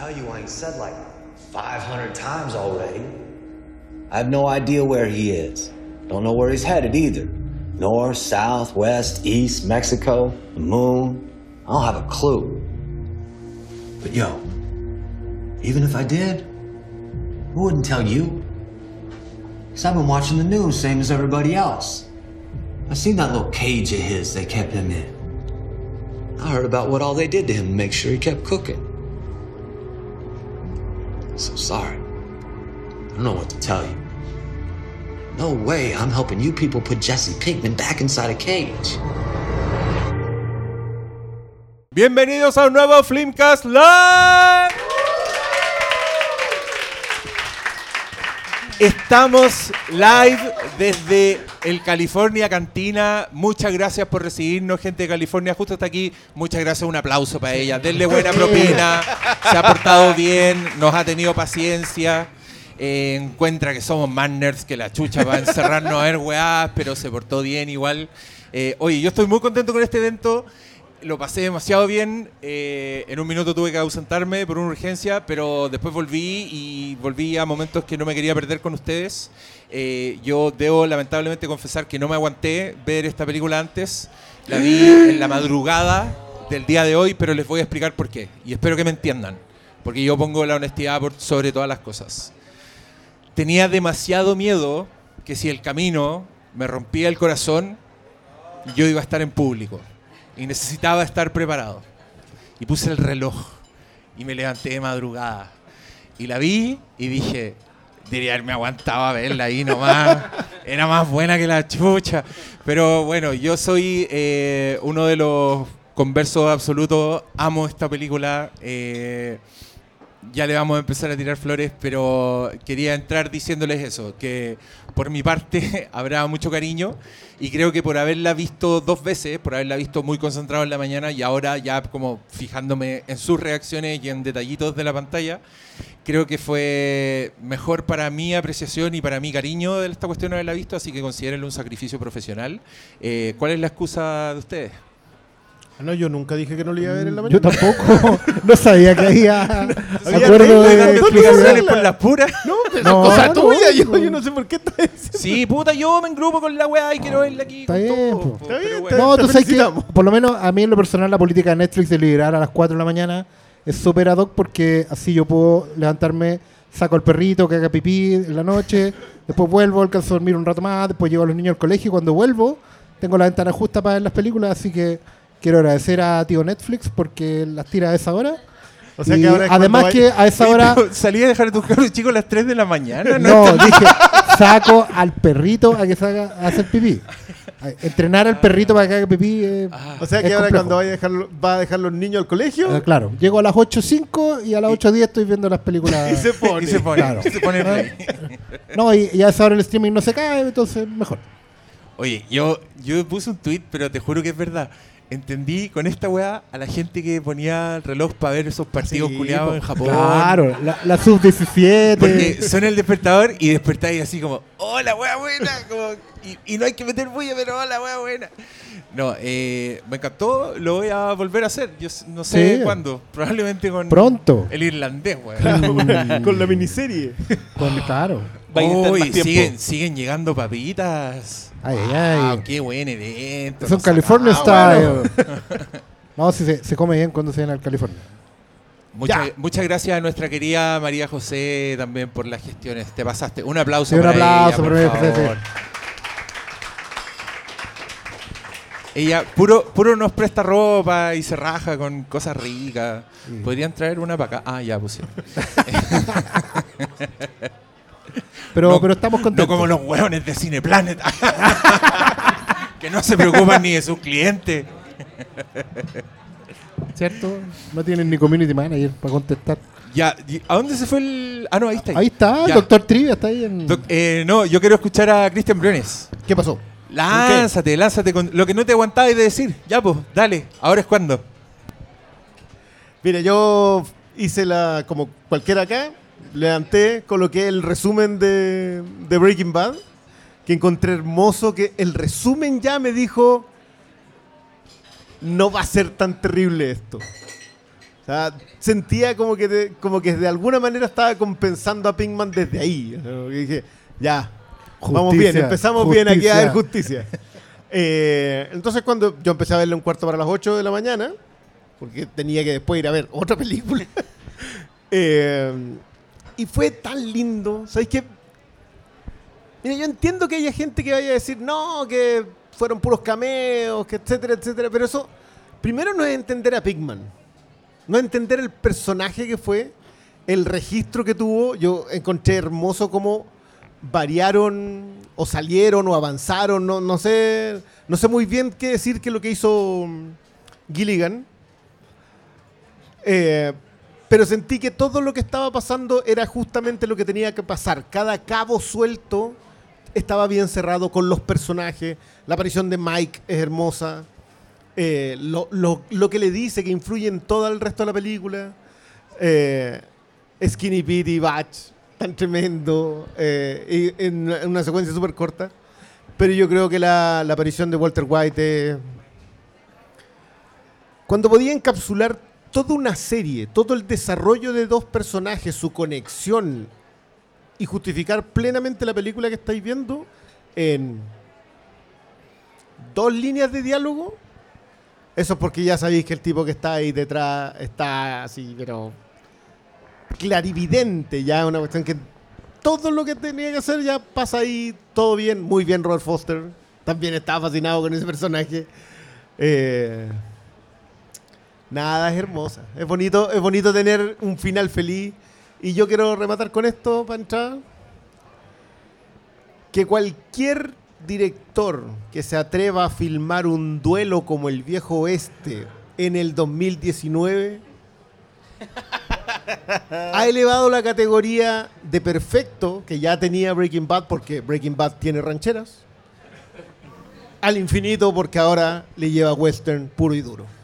tell you why he said like 500 times already. I have no idea where he is. Don't know where he's headed either. North, south, west, east, Mexico, the moon. I don't have a clue. But yo, even if I did, who wouldn't tell you? Because I've been watching the news, same as everybody else. I seen that little cage of his they kept him in. I heard about what all they did to him to make sure he kept cooking. So sorry. I don't know what to tell you. No way I'm helping you people put Jesse Pinkman back inside a cage. Bienvenidos a un nuevo Flimcast Live. Estamos live desde el California Cantina. Muchas gracias por recibirnos, gente de California, justo hasta aquí. Muchas gracias, un aplauso para ella. Denle buena propina, se ha portado bien, nos ha tenido paciencia. Eh, encuentra que somos más nerds que la chucha para encerrarnos a ver weás, pero se portó bien igual. Eh, oye, yo estoy muy contento con este evento lo pasé demasiado bien. eh, en un minuto tuve que ausentarme por una urgencia, pero después volví y volví a momentos que no me quería perder con ustedes. Eh, yo debo lamentablemente confesar que no me aguanté ver esta película antes. La vi en la madrugada del día de hoy, pero les voy a explicar por qué. Y espero que me entiendan, porque yo pongo la honestidad por sobre todas las cosas. Tenía demasiado miedo que si el camino me rompía el corazón, yo iba a estar en público y necesitaba estar preparado. Y puse el reloj y me levanté de madrugada. Y la vi y dije, diría haberme aguantado a verla ahí nomás. Era más buena que la chucha. Pero bueno, yo soy eh, uno de los conversos absolutos. Amo esta película. eh, ya le vamos a empezar a tirar flores, pero quería entrar diciéndoles eso, que por mi parte habrá mucho cariño y creo que por haberla visto dos veces, por haberla visto muy concentrado en la mañana y ahora ya como fijándome en sus reacciones y en detallitos de la pantalla, creo que fue mejor para mi apreciación y para mi cariño de esta cuestión haberla visto, así que considérenlo un sacrificio profesional. Eh, ¿Cuál es la excusa de ustedes? Ah, No, yo nunca dije que no lo iba a ver en la Yo mañana. tampoco. no sabía que había Había acuerdo de exclusividad. explicaciones por las puras? No, pero No, cosa no, tuya. Yo, no. yo no sé por qué estás diciendo. Sí, puta, yo me engrupo con la weá y quiero verla aquí. Está bien, todo, po. po, Está bien, bueno. No, tú sabes que, por lo menos a mí en lo personal, la política de Netflix de liberar a las 4 de la mañana es súper ad hoc porque así yo puedo levantarme, saco al perrito que haga pipí en la noche, después vuelvo, alcanzo a dormir un rato más, después llevo a los niños al colegio y cuando vuelvo tengo la ventana justa para ver las películas, así que quiero agradecer a tío Netflix porque las tira a esa hora. O sea Y que ahora es además que a esa hora... Salí a dejar a tus cabros chicos a las 3 de la mañana, ¿no? No, dije, saco al perrito a que salga a hacer pipí. A- Entrenar al perrito para que haga pipí. eh, O sea que ahora complejo. cuando vaya a dejar, va a dejar los niños al colegio Ah, claro, llego a las 8.05 y a las 8.10 estoy viendo las películas. y se pone. Y se pone, Claro. se pone play. No, y, y a esa hora el streaming no se cae, entonces mejor. Oye, yo, yo puse un tweet, pero te juro que es verdad. Entendí con esta weá a la gente que ponía el reloj para ver esos partidos Sí, culiados en Japón. Claro, la, la sub-17. Porque suena el despertador y despertáis así como, hola, weá buena. como, y, y no hay que meter bulla, pero hola, weá buena. No, eh, me encantó, lo voy a volver a hacer. Yo no sé Sí. cuándo. Probablemente con Pronto. el irlandés, weá. Con la miniserie. Con- claro. Va a Uy, más tiempo. siguen, siguen llegando papitas. Ay, ay, Ah, ay. qué buen evento. Son nos California sacamos. style. No, sí, se, se come bien cuando se viene al California. Muchas, muchas gracias a nuestra querida María José también por las gestiones. Te pasaste. Un aplauso Sí, un para aplauso ella, por José, favor. Ella puro, puro nos presta ropa y se raja con cosas ricas. Podrían traer una para acá. Ah, ya pusieron. Pero, No- pero estamos No contentos. como los hueones de Cineplanet. que no se preocupan ni de sus clientes. ¿Cierto? No tienen ni community manager para contestar. Ya, ¿a dónde se fue el.? Ah, no, ahí está. Ahí está, Ya. doctor Trivia está ahí en. Doc- eh, no, yo quiero escuchar a Cristian Briones. ¿Qué pasó? Lánzate, lánzate con lo que no te aguantabas de decir. Ya, pues, dale. Ahora es cuando. Mira, yo hice la, como cualquiera acá, levanté, coloqué el resumen de, de Breaking Bad, que encontré hermoso, que el resumen ya me dijo, no va a ser tan terrible esto. O sea, sentía como que, de, como que de alguna manera estaba compensando a Pinkman desde ahí. dije, ya, vamos bien, Justicia, empezamos bien aquí a ver justicia. justicia. Eh, entonces cuando yo empecé a verle un cuarto para las 8 de la mañana, porque tenía que después ir a ver otra película, eh, y fue tan lindo, ¿sabéis qué? Mira, yo entiendo que haya gente que vaya a decir, no, que fueron puros cameos, que etcétera, etcétera, pero eso, primero no es entender a Pigman, no es entender el personaje que fue, el registro que tuvo, yo encontré hermoso cómo variaron o salieron o avanzaron, no, no sé, no sé muy bien qué decir que lo que hizo mm, Gilligan, eh, pero sentí que todo lo que estaba pasando era justamente lo que tenía que pasar. Cada cabo suelto estaba bien cerrado con los personajes. La aparición de Mike es hermosa. Eh, lo, que le dice que influye en todo el resto de la película. Eh, Skinny Pete Batch, tan tremendo. eh, en una- en una secuencia súper corta. Pero yo creo que la, aparición de Walter White cuando podía encapsular toda una serie, todo el desarrollo de dos personajes, su conexión y justificar plenamente la película que estáis viendo en dos líneas de diálogo, eso es porque ya sabéis que el tipo que está ahí detrás está así, pero clarividente, ya una cuestión que todo lo que tenía que hacer ya pasa ahí, todo bien, muy bien Robert Foster, también estaba fascinado con ese personaje. Eh, Nada, es hermosa. Es bonito, es bonito tener un final feliz. Y yo quiero rematar con esto entrar. Que cualquier director que se atreva a filmar un duelo como el viejo oeste en el 2019 ha elevado la categoría de perfecto que ya tenía Breaking Bad porque Breaking Bad tiene rancheras al infinito porque ahora le lleva western puro y duro.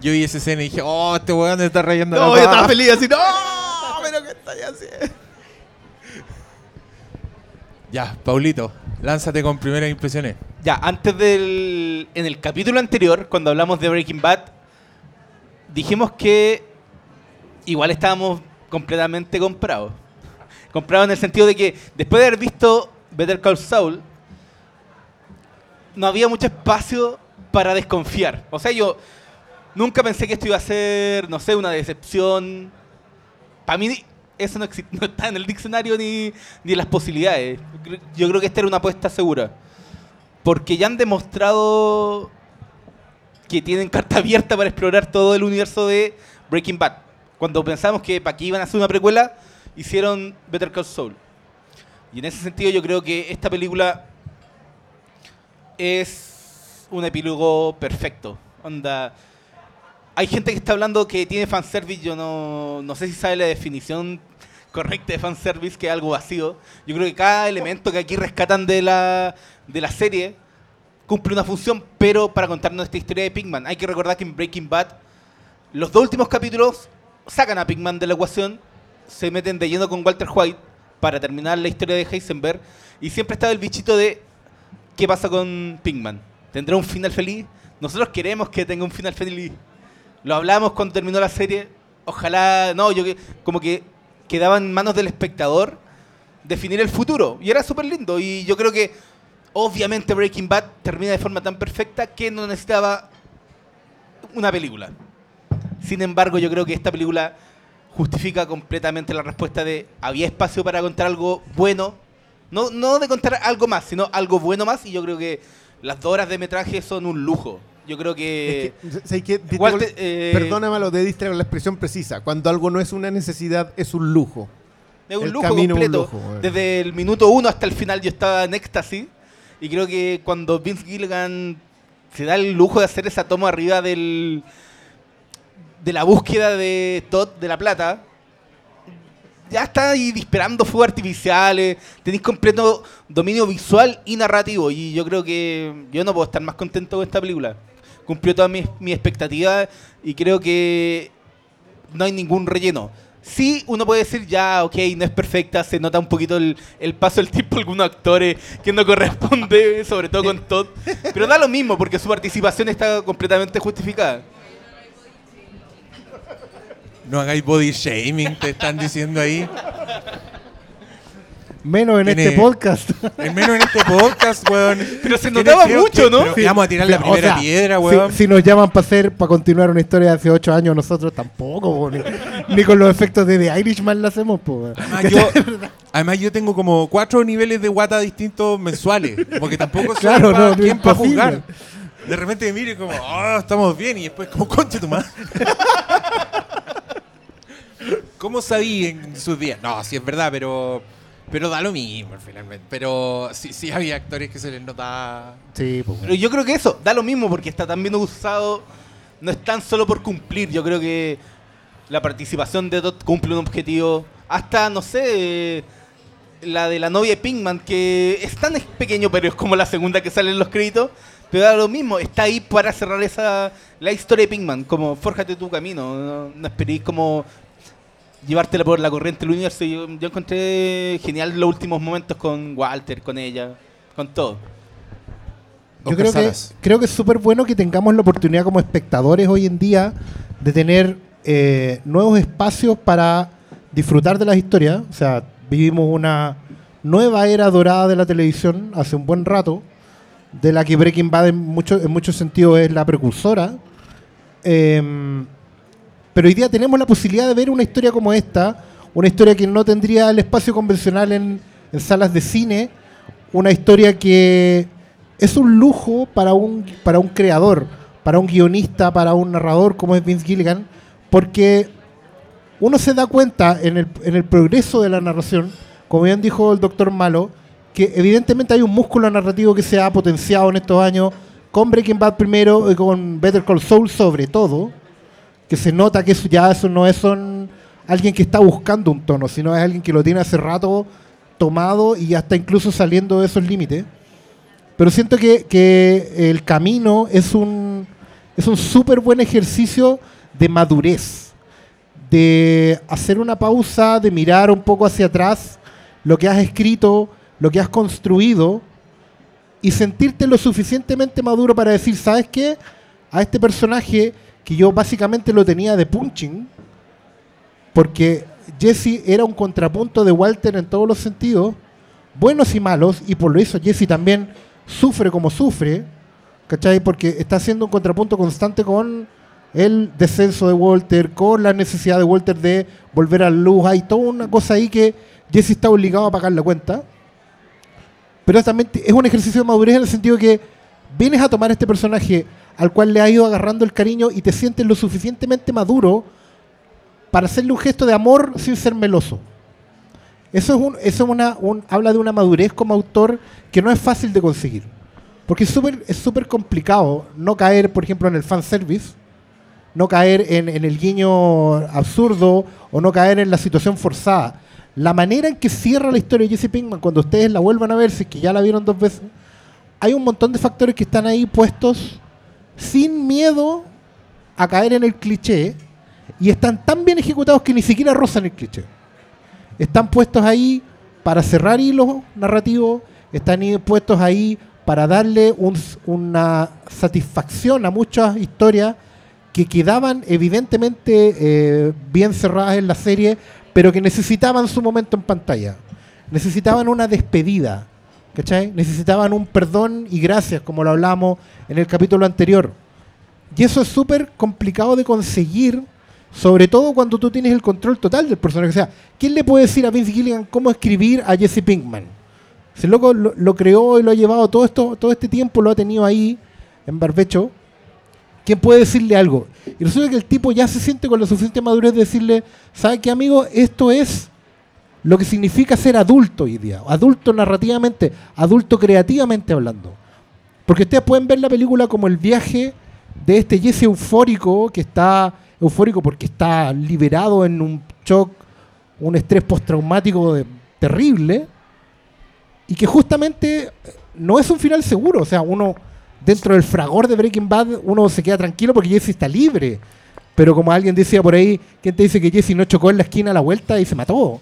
Yo vi esa escena y dije, oh, este weón está rayando No, la yo estaba pava". feliz así, no, pero ¿qué estáis haciendo? Ya, Paulito, lánzate con primeras impresiones. Ya, antes del. En el capítulo anterior, cuando hablamos de Breaking Bad, dijimos que igual estábamos completamente comprados. Comprados en el sentido de que después de haber visto Better Call Saul, no había mucho espacio para desconfiar. O sea, yo nunca pensé que esto iba a ser, no sé, una decepción. Para mí eso no, está en el diccionario ni, ni en las posibilidades. Yo creo que esta era una apuesta segura. Porque ya han demostrado que tienen carta abierta para explorar todo el universo de Breaking Bad. Cuando pensamos que para qué iban a hacer una precuela, hicieron Better Call Saul. Y en ese sentido yo creo que esta película es un epílogo perfecto. Onda, hay gente que está hablando que tiene fanservice, yo no, no sé si sabe la definición correcta de fanservice, que es algo vacío. Yo creo que cada elemento que aquí rescatan de la, de la serie cumple una función, pero para contarnos esta historia de Pigman. Hay que recordar que en Breaking Bad, los dos últimos capítulos sacan a Pigman de la ecuación, se meten de lleno con Walter White para terminar la historia de Heisenberg, y siempre estaba el bichito de qué pasa con Pigman. ¿Tendrá un final feliz? Nosotros queremos que tenga un final feliz. Lo hablamos cuando terminó la serie. Ojalá, no, yo como que quedaba en manos del espectador definir el futuro. Y era súper lindo. Y yo creo que obviamente Breaking Bad termina de forma tan perfecta que no necesitaba una película. Sin embargo, yo creo que esta película justifica completamente la respuesta de había espacio para contar algo bueno. No, no de contar algo más, sino algo bueno más. Y yo creo que las dos horas de metraje son un lujo. Yo creo que... Es eh, Perdóname lo de diste con la expresión precisa. Cuando algo no es una necesidad, es un lujo. Es un El lujo camino es un completo. lujo. Desde el minuto uno hasta el final yo estaba en éxtasis. Y creo que cuando Vince Gilligan se da el lujo de hacer esa toma arriba del de la búsqueda de Todd de la plata, ya está ahí disparando fuegos artificiales, tenéis completo dominio visual y narrativo. Y yo creo que yo no puedo estar más contento con esta película. Cumplió todas mis, mis expectativas y creo que no hay ningún relleno. Sí, uno puede decir ya, ok, no es perfecta, se nota un poquito el, el paso del tiempo algunos actores que no corresponde, sobre todo con Todd. Pero da lo mismo, porque su participación está completamente justificada. No hagáis body shaming, te están diciendo ahí. Menos en Tiene- este podcast. Menos en este podcast, weón. Pero se notaba mucho, que- ¿no? que vamos a tirar la O primera sea, piedra, si- weón. Si, nos llaman para hacer, para continuar una historia de hace ocho años, nosotros tampoco, po, ni, ni con los efectos de The Irishman la hacemos, po, weón. Además yo, además, yo tengo como cuatro niveles de guata distintos mensuales. Porque tampoco sé Claro, no, no, quién para imposible. juzgar. De repente me mire como, oh, estamos bien. Y después, como, concha tu madre. ¿Cómo sabí en sus días? No, sí es verdad, pero pero da lo mismo finalmente. Pero sí, sí había actores que se les notaba. Sí, po, Pero yo creo que eso da lo mismo porque está tan bien usado. No es tan solo por cumplir. Yo creo que la participación de Todd cumple un objetivo. Hasta, no sé, la de la novia de Pinkman, que es tan pequeño, pero es como la segunda que sale en los créditos. Pero da lo mismo, está ahí para cerrar esa la historia de Pinkman. Como, fórjate tu camino. No, no esperéis como llevártela por la corriente del universo. Yo, yo encontré genial los últimos momentos con Walter, con ella, con todo. Yo que, creo que es súper bueno que tengamos la oportunidad como espectadores hoy en día de tener eh, nuevos espacios para disfrutar de las historias. O sea, vivimos una nueva era dorada de la televisión hace un buen rato, de la que Breaking Bad en, mucho, en muchos sentidos es la precursora. Em, pero hoy día tenemos la posibilidad de ver una historia como esta, una historia que no tendría el espacio convencional en, salas de cine, una historia que es un lujo para un, para un creador, para un guionista, para un narrador como es Vince Gilligan, porque uno se da cuenta en el, en el progreso de la narración, como bien dijo el doctor Malo, que evidentemente hay un músculo narrativo que se ha potenciado en estos años con Breaking Bad primero y con Better Call Saul sobre todo, que se nota que eso ya eso no es alguien que está buscando un tono, sino es alguien que lo tiene hace rato tomado y ya está incluso saliendo de esos límites. Pero siento que, que el camino es un es un súper buen ejercicio de madurez, de hacer una pausa, de mirar un poco hacia atrás lo que has escrito, lo que has construido y sentirte lo suficientemente maduro para decir, ¿sabes qué? A este personaje que yo básicamente lo tenía de punching, porque Jesse era un contrapunto de Walter en todos los sentidos, buenos y malos, y por lo eso Jesse también sufre como sufre, ¿cachai? Porque está haciendo un contrapunto constante con el descenso de Walter, con la necesidad de Walter de volver a luz, hay toda una cosa ahí que Jesse está obligado a pagar la cuenta. Pero también es un ejercicio de madurez en el sentido que vienes a tomar este personaje al cual le has ido agarrando el cariño y te sientes lo suficientemente maduro para hacerle un gesto de amor sin ser meloso. Eso es un, eso es una, un- habla de una madurez como autor que no es fácil de conseguir. Porque es súper es súper complicado no caer, por ejemplo, en el fanservice, no caer en, en el guiño absurdo o no caer en la situación forzada. La manera en que cierra la historia de Jesse Pinkman, cuando ustedes la vuelvan a ver, si es que ya la vieron dos veces, hay un montón de factores que están ahí puestos sin miedo a caer en el cliché y están tan bien ejecutados que ni siquiera rozan el cliché. Están puestos ahí para cerrar hilos narrativos, están puestos ahí para darle un- una satisfacción a muchas historias que quedaban evidentemente eh, bien cerradas en la serie, pero que necesitaban su momento en pantalla. Necesitaban una despedida, ¿cachai? Necesitaban un perdón y gracias, como lo hablamos en el capítulo anterior. Y eso es súper complicado de conseguir, sobre todo cuando tú tienes el control total del personaje. O sea, ¿quién le puede decir a Vince Gilligan cómo escribir a Jesse Pinkman? Si el loco lo, creó y lo ha llevado todo, esto, todo este tiempo, lo ha tenido ahí en barbecho. ¿Quién puede decirle algo? Y resulta que el tipo ya se siente con la suficiente madurez de decirle, ¿sabe qué, amigo? Esto es lo que significa ser adulto hoy día. Adulto narrativamente, adulto creativamente hablando. Porque ustedes pueden ver la película como el viaje de este Jesse eufórico, que está eufórico porque está liberado en un shock, un estrés postraumático de- terrible, y que justamente eh, no es un final seguro. O sea, uno, dentro del fragor de Breaking Bad, uno se queda tranquilo porque Jesse está libre. Pero como alguien decía por ahí, ¿quién te dice que Jesse no chocó en la esquina a la vuelta y se mató?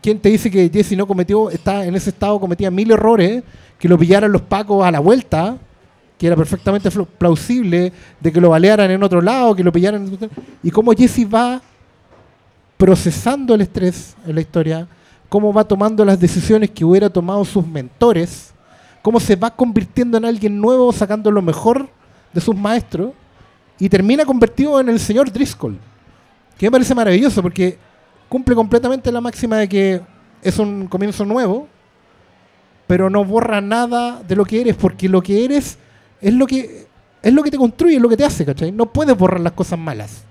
¿Quién te dice que Jesse no cometió, está en ese estado, cometía mil errores, que lo pillaran los pacos a la vuelta, que era perfectamente plausible, de que lo balearan en otro lado, que lo pillaran en otro Y cómo Jesse va procesando el estrés en la historia, cómo va tomando las decisiones que hubiera tomado sus mentores, cómo se va convirtiendo en alguien nuevo, sacando lo mejor de sus maestros, y termina convertido en el señor Driscoll, que me parece maravilloso porque cumple completamente la máxima de que es un comienzo nuevo, pero no borra nada de lo que eres, porque lo que eres es lo que es lo que te construye, es lo que te hace, ¿cachai? No puedes borrar las cosas malas.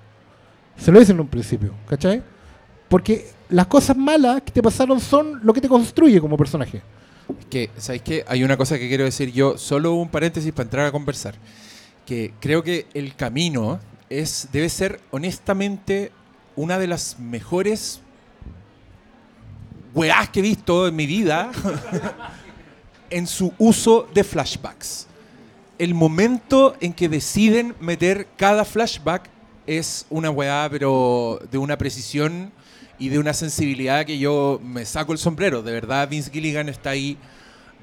Se lo dicen en un principio, ¿cachai? Porque las cosas malas que te pasaron son lo que te construye como personaje. Que, ¿sabéis qué? Hay una cosa que quiero decir yo, solo un paréntesis para entrar a conversar. Que creo que el camino es, debe ser honestamente una de las mejores weás que he visto en mi vida en su uso de flashbacks. El momento en que deciden meter cada flashback es una weá, pero de una precisión y de una sensibilidad que yo me saco el sombrero. De verdad, Vince Gilligan está ahí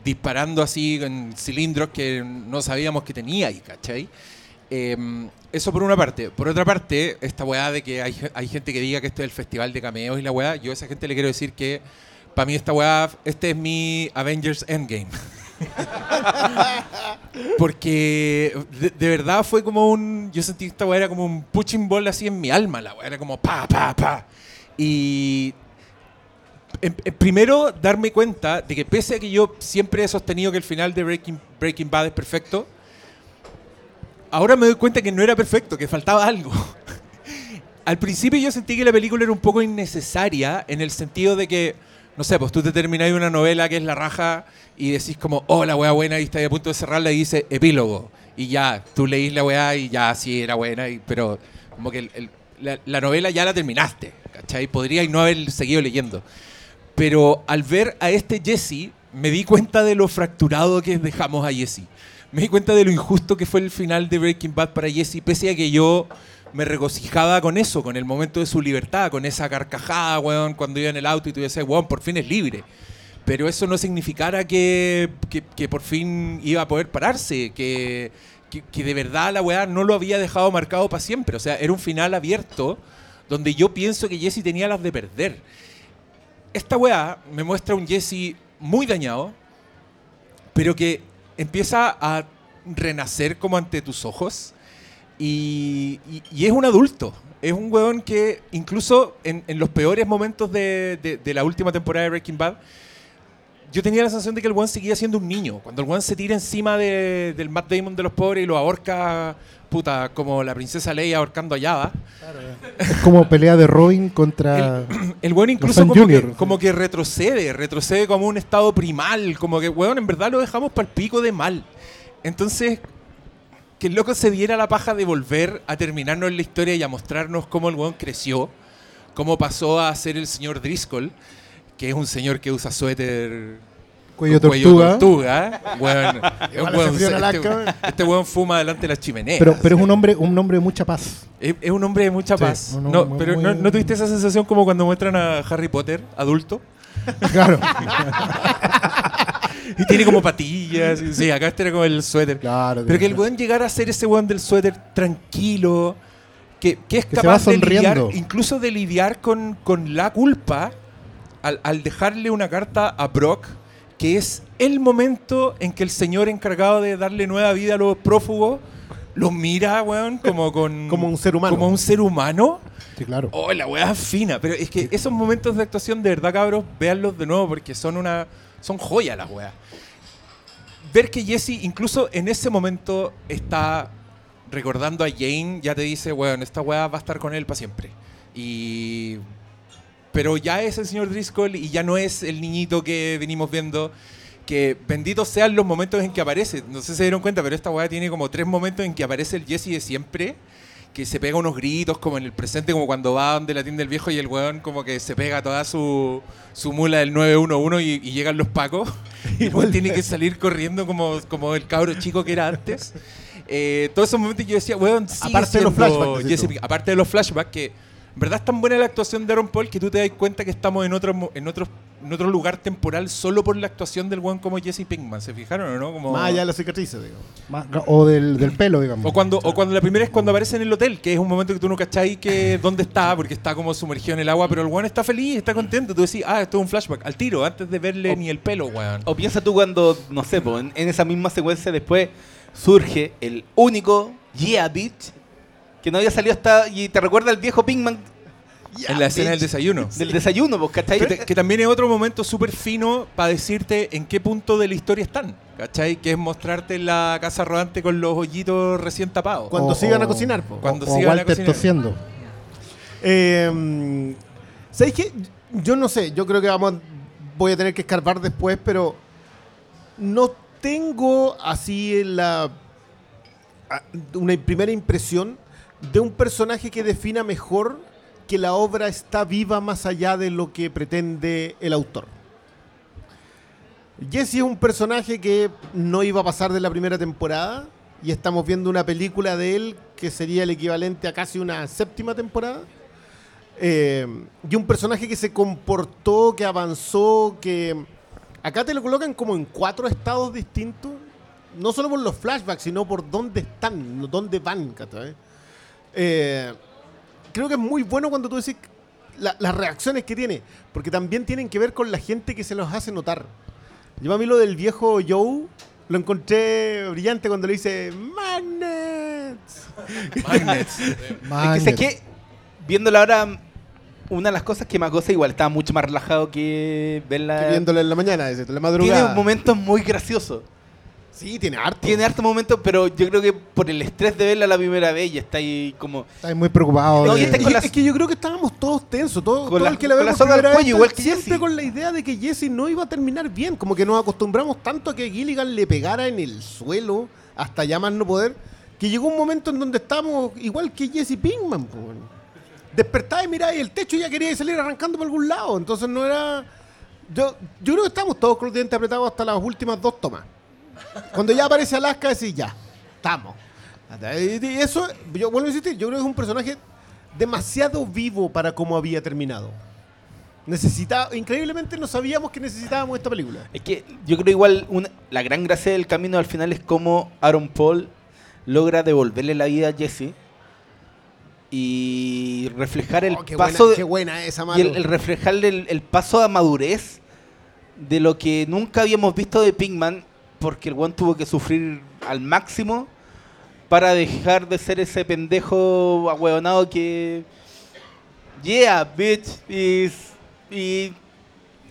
disparando así en cilindros que no sabíamos que tenía ahí, ¿cachai? Eh, eso por una parte. Por otra parte, esta weá de que hay, gente que diga que esto es el festival de cameos y la weá, yo a esa gente le quiero decir que para mí esta weá, este es mi Avengers Endgame. Porque de, verdad fue como un. Yo sentí que esta weá era como un punching ball así en mi alma, la weá era como pa, pa, pa. Y. en- en primero, darme cuenta de que pese a que yo siempre he sostenido que el final de Breaking, Breaking Bad es perfecto, ahora me doy cuenta que no era perfecto, que faltaba algo. Al principio yo sentí que la película era un poco innecesaria en el sentido de que, no sé, pues tú te termináis una novela que es La Raja y decís como, oh, la weá buena y estás a punto de cerrarla y dice epílogo. Y ya, tú leís la weá y ya, sí, era buena, pero como que la, la novela ya la terminaste, ¿cachai? Podríais no haber seguido leyendo. Pero al ver a este Jesse, me di cuenta de lo fracturado que dejamos a Jesse. Me di cuenta de lo injusto que fue el final de Breaking Bad para Jesse, pese a que yo me regocijaba con eso, con el momento de su libertad, con esa carcajada, weón, cuando iba en el auto y tú decías, weón, por fin es libre. Pero eso no significara que, que- por fin iba a poder pararse, que, que- que de verdad la weá no lo había dejado marcado para siempre. O sea, era un final abierto donde yo pienso que Jesse tenía las de perder. Esta weá me muestra un Jesse muy dañado, pero que empieza a renacer como ante tus ojos y, y- y es un adulto. Es un weón que incluso en, en los peores momentos de, de- de la última temporada de Breaking Bad, yo tenía la sensación de que el weón seguía siendo un niño. Cuando el weón se tira encima de- del Matt Damon de los pobres y lo ahorca, puta, como la princesa Leia ahorcando a Java. Es como pelea de Robin contra... El weón incluso como, Junior. que, como que retrocede, retrocede como un estado primal, como que, weón, en verdad lo dejamos para el pico de mal. Entonces, que el loco se diera la paja de volver a terminarnos la historia y a mostrarnos cómo el weón creció, cómo pasó a ser el señor Driscoll, que es un señor que usa suéter Cuello con tortuga. tortuga. Weón, es un en este, este weón fuma delante de las chimeneas. Pero, pero es un hombre, un hombre de mucha paz. Es, es un hombre de mucha Sí, paz. un no, pero muy- ¿no, ¿no tuviste esa sensación como cuando muestran a Harry Potter adulto? Claro. Y tiene como patillas. y- Sí, acá este era como el suéter. Claro, Pero que el weón llegara a ser ese weón del suéter tranquilo, que, que es Que capaz de lidiar, sonriendo. incluso de lidiar con, con la culpa al, al dejarle una carta a Brock, que es el momento en que el señor encargado de darle nueva vida a los prófugos los mira, weón, como con... Como un ser humano. Como un ser humano. Sí, claro. Oh, la weá es fina. Pero es que esos momentos de actuación, de verdad, cabros, véanlos de nuevo porque son una. son joyas las weas. Ver que Jesse, incluso en ese momento, está recordando a Jane, ya te dice, weón, esta weá va a estar con él para siempre. Y. Pero ya es el señor Driscoll y ya no es el niñito que venimos viendo. Que benditos sean los momentos en que aparece. No sé si se dieron cuenta, pero esta weá tiene como tres momentos en que aparece el Jesse de siempre que se pega unos gritos como en el presente, como cuando va donde la tienda el viejo y el weón como que se pega toda su, su mula del 911 y, y llegan los pacos. Y el weón tiene que salir corriendo como, como el cabro chico que era antes. Eh, todos esos momentos yo decía, weón, sigue Aparte de los flashbacks, Jesse. Aparte de los flashbacks, que verdad es tan buena la actuación de Aaron Paul que tú te das cuenta que estamos en otro, mo- en otro, en otro lugar temporal solo por la actuación del weón como Jesse Pinkman. ¿Se fijaron o no? Como... Más allá de las cicatrices, digamos. Más- O del, del pelo, digamos. O cuando, o cuando la primera es cuando aparece en el hotel, que es un momento que tú no cacháis que dónde está, porque está como sumergido en el agua, pero el weón está feliz, está contento. Tú decís, ah, esto es un flashback, al tiro, antes de verle ni el pelo, weón. O piensa tú cuando, no sé, po, en, en esa misma secuencia después surge el único Yeah Bitch que no había salido hasta. Y te recuerda al viejo Pinkman en la escena del desayuno. del desayuno, pues, ¿cachai? Que, te- que también es otro momento súper fino para decirte en qué punto de la historia están, ¿cachai? Que es mostrarte la casa rodante con los hoyitos recién tapados. Cuando O- sigan a o- cocinar, po. Cuando o a sigan a cocinar. tosiendo. Eh, ¿Sabéis qué? Yo no sé, yo creo que vamos a- voy a tener que escarbar después, pero no tengo así la a- una primera impresión de un personaje que defina mejor que la obra está viva más allá de lo que pretende el autor. Jesse es un personaje que no iba a pasar de la primera temporada y estamos viendo una película de él que sería el equivalente a casi una séptima temporada. Eh, y un personaje que se comportó, que avanzó, que acá te lo colocan como en cuatro estados distintos, no solo por los flashbacks, sino por dónde están, dónde van. ¿cachai? Eh, creo que es muy bueno cuando tú decís la- las reacciones que tiene, porque también tienen que ver con la gente que se los hace notar. Yo a mí lo del viejo Joe lo encontré brillante cuando le dice Magnets. Magnets. Es que sé Magnet. que, viéndola ahora, una de las cosas que me acosa igual estaba mucho más relajado que verla. Que viéndolo en la mañana, ese, en la madrugada. Tiene momentos muy graciosos. Sí, tiene harto. Tiene harto momentos, pero yo creo que por el estrés de verla la primera vez y está ahí como. Está muy preocupado. No, de- y este Es con las- es que yo creo que estábamos todos tensos, todo, Con todo la- el que la vemos la primera vez cuello, está igual que siempre Jesse. con la idea de que Jesse no iba a terminar bien, como que nos acostumbramos tanto a que Gilligan le pegara en el suelo hasta ya más no poder, que llegó un momento en donde estábamos igual que Jesse Pinkman. weón. Despertaba y miraba y el techo ya quería salir arrancando por algún lado, entonces no era... Yo, yo creo que estábamos todos con los dientes apretados hasta las últimas dos tomas. Cuando ya aparece Alaska, decís ya, estamos. Y eso, yo vuelvo a insistir, yo creo que es un personaje demasiado vivo para cómo había terminado. Necesitaba, increíblemente no sabíamos que necesitábamos esta película. Es que yo creo igual una- la gran gracia del camino al final es cómo Aaron Paul logra devolverle la vida a Jesse y reflejar el Oh, qué, paso buena, de- qué buena esa, y el reflejarle el, el paso a madurez de lo que nunca habíamos visto de Pinkman porque el one tuvo que sufrir al máximo para dejar de ser ese pendejo ahueonado que yeah bitch is y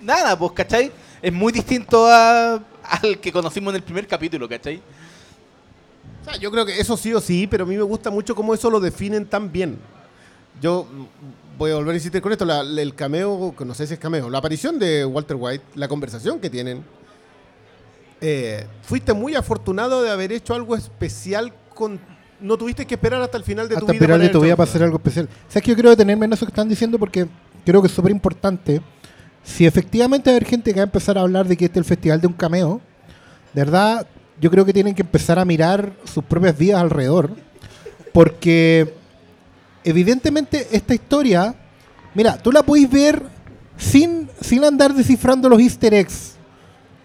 nada pues ¿cachai? es muy distinto a, al que conocimos en el primer capítulo ¿cachai? Yo creo que eso sí o sí, pero a mí me gusta mucho cómo eso lo definen tan bien. Yo voy a volver a insistir con esto, el cameo, no sé si es cameo, la aparición de Walter White, la conversación que tienen. Eh, fuiste muy afortunado de haber hecho algo especial con... No tuviste que esperar hasta el final de tu hasta vida. esperar de tu vida hecho para hacer algo especial. ¿Sabes que yo quiero detenerme en eso que están diciendo? Porque creo que es súper importante. Si efectivamente hay gente que va a empezar a hablar de que este es el festival de un cameo, de verdad, yo creo que tienen que empezar a mirar sus propias vidas alrededor. Porque evidentemente esta historia, mira, tú la puedes ver sin, sin andar descifrando los easter eggs.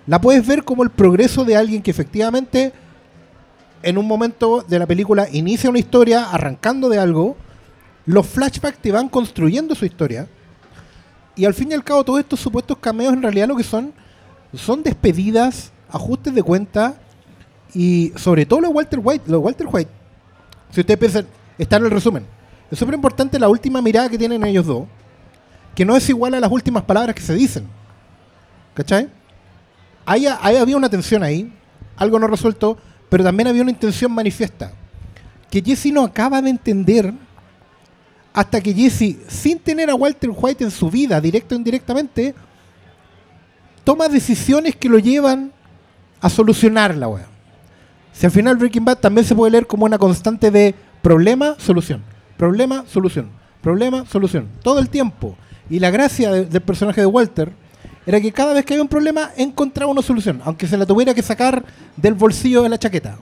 La puedes ver como el progreso de alguien que efectivamente en un momento de la película inicia una historia arrancando de algo, los flashbacks te van construyendo su historia, y al fin y al cabo todos estos supuestos cameos en realidad lo que son son despedidas, ajustes de cuenta, y sobre todo lo de Walter White, lo de Walter White, si ustedes piensan, está en el resumen, es súper importante la última mirada que tienen ellos dos, que no es igual a las últimas palabras que se dicen. ¿Cachai? Ahí, había una tensión ahí, algo no resuelto, pero también había una intención manifiesta. Que Jesse no acaba de entender hasta que Jesse, sin tener a Walter White en su vida, directo o indirectamente, toma decisiones que lo llevan a solucionar la weá. Si al final Breaking Bad también se puede leer como una constante de problema, solución, problema, solución, problema, solución, todo el tiempo. Y la gracia de- del personaje de Walter era que cada vez que había un problema encontraba una solución, aunque se la tuviera que sacar del bolsillo de la chaqueta.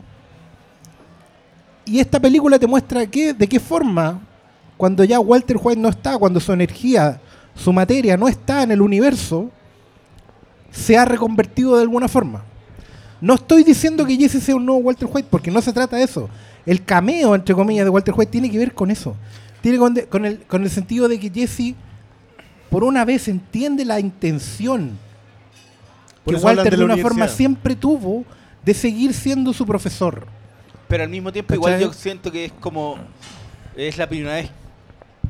y esta película te muestra que, de qué forma, cuando ya Walter White no está, cuando su energía, su materia no está en el universo, se ha reconvertido de alguna forma. No estoy diciendo que Jesse sea un nuevo Walter White, porque no se trata de eso. El cameo, entre comillas, de Walter White tiene que ver con eso. Tiene con, el, con el sentido de que Jesse, por una vez, entiende la intención Por que Walter de una forma siempre tuvo de seguir siendo su profesor. Pero al mismo tiempo, ¿Cachai? igual yo siento que es como. Es la primera vez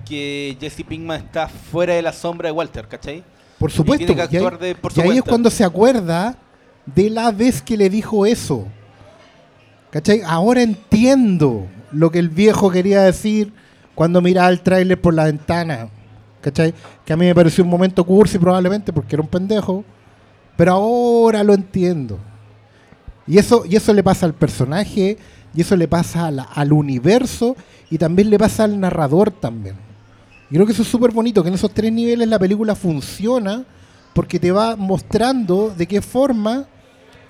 que Jesse Pinkman está fuera de la sombra de Walter, ¿cachai? Por supuesto. tiene que y ahí, actuar de- por su y ahí es cuando se acuerda de la vez que le dijo eso. ¿Cachai? Ahora entiendo lo que el viejo quería decir cuando miraba el tráiler por la ventana. Que a mí me pareció un momento cursi probablemente porque era un pendejo. Pero ahora lo entiendo. Y eso, y eso le pasa al personaje, y eso le pasa la- al universo, y también le pasa al narrador también. Y creo que eso es súper bonito, que en esos tres niveles la película funciona porque te va mostrando de qué forma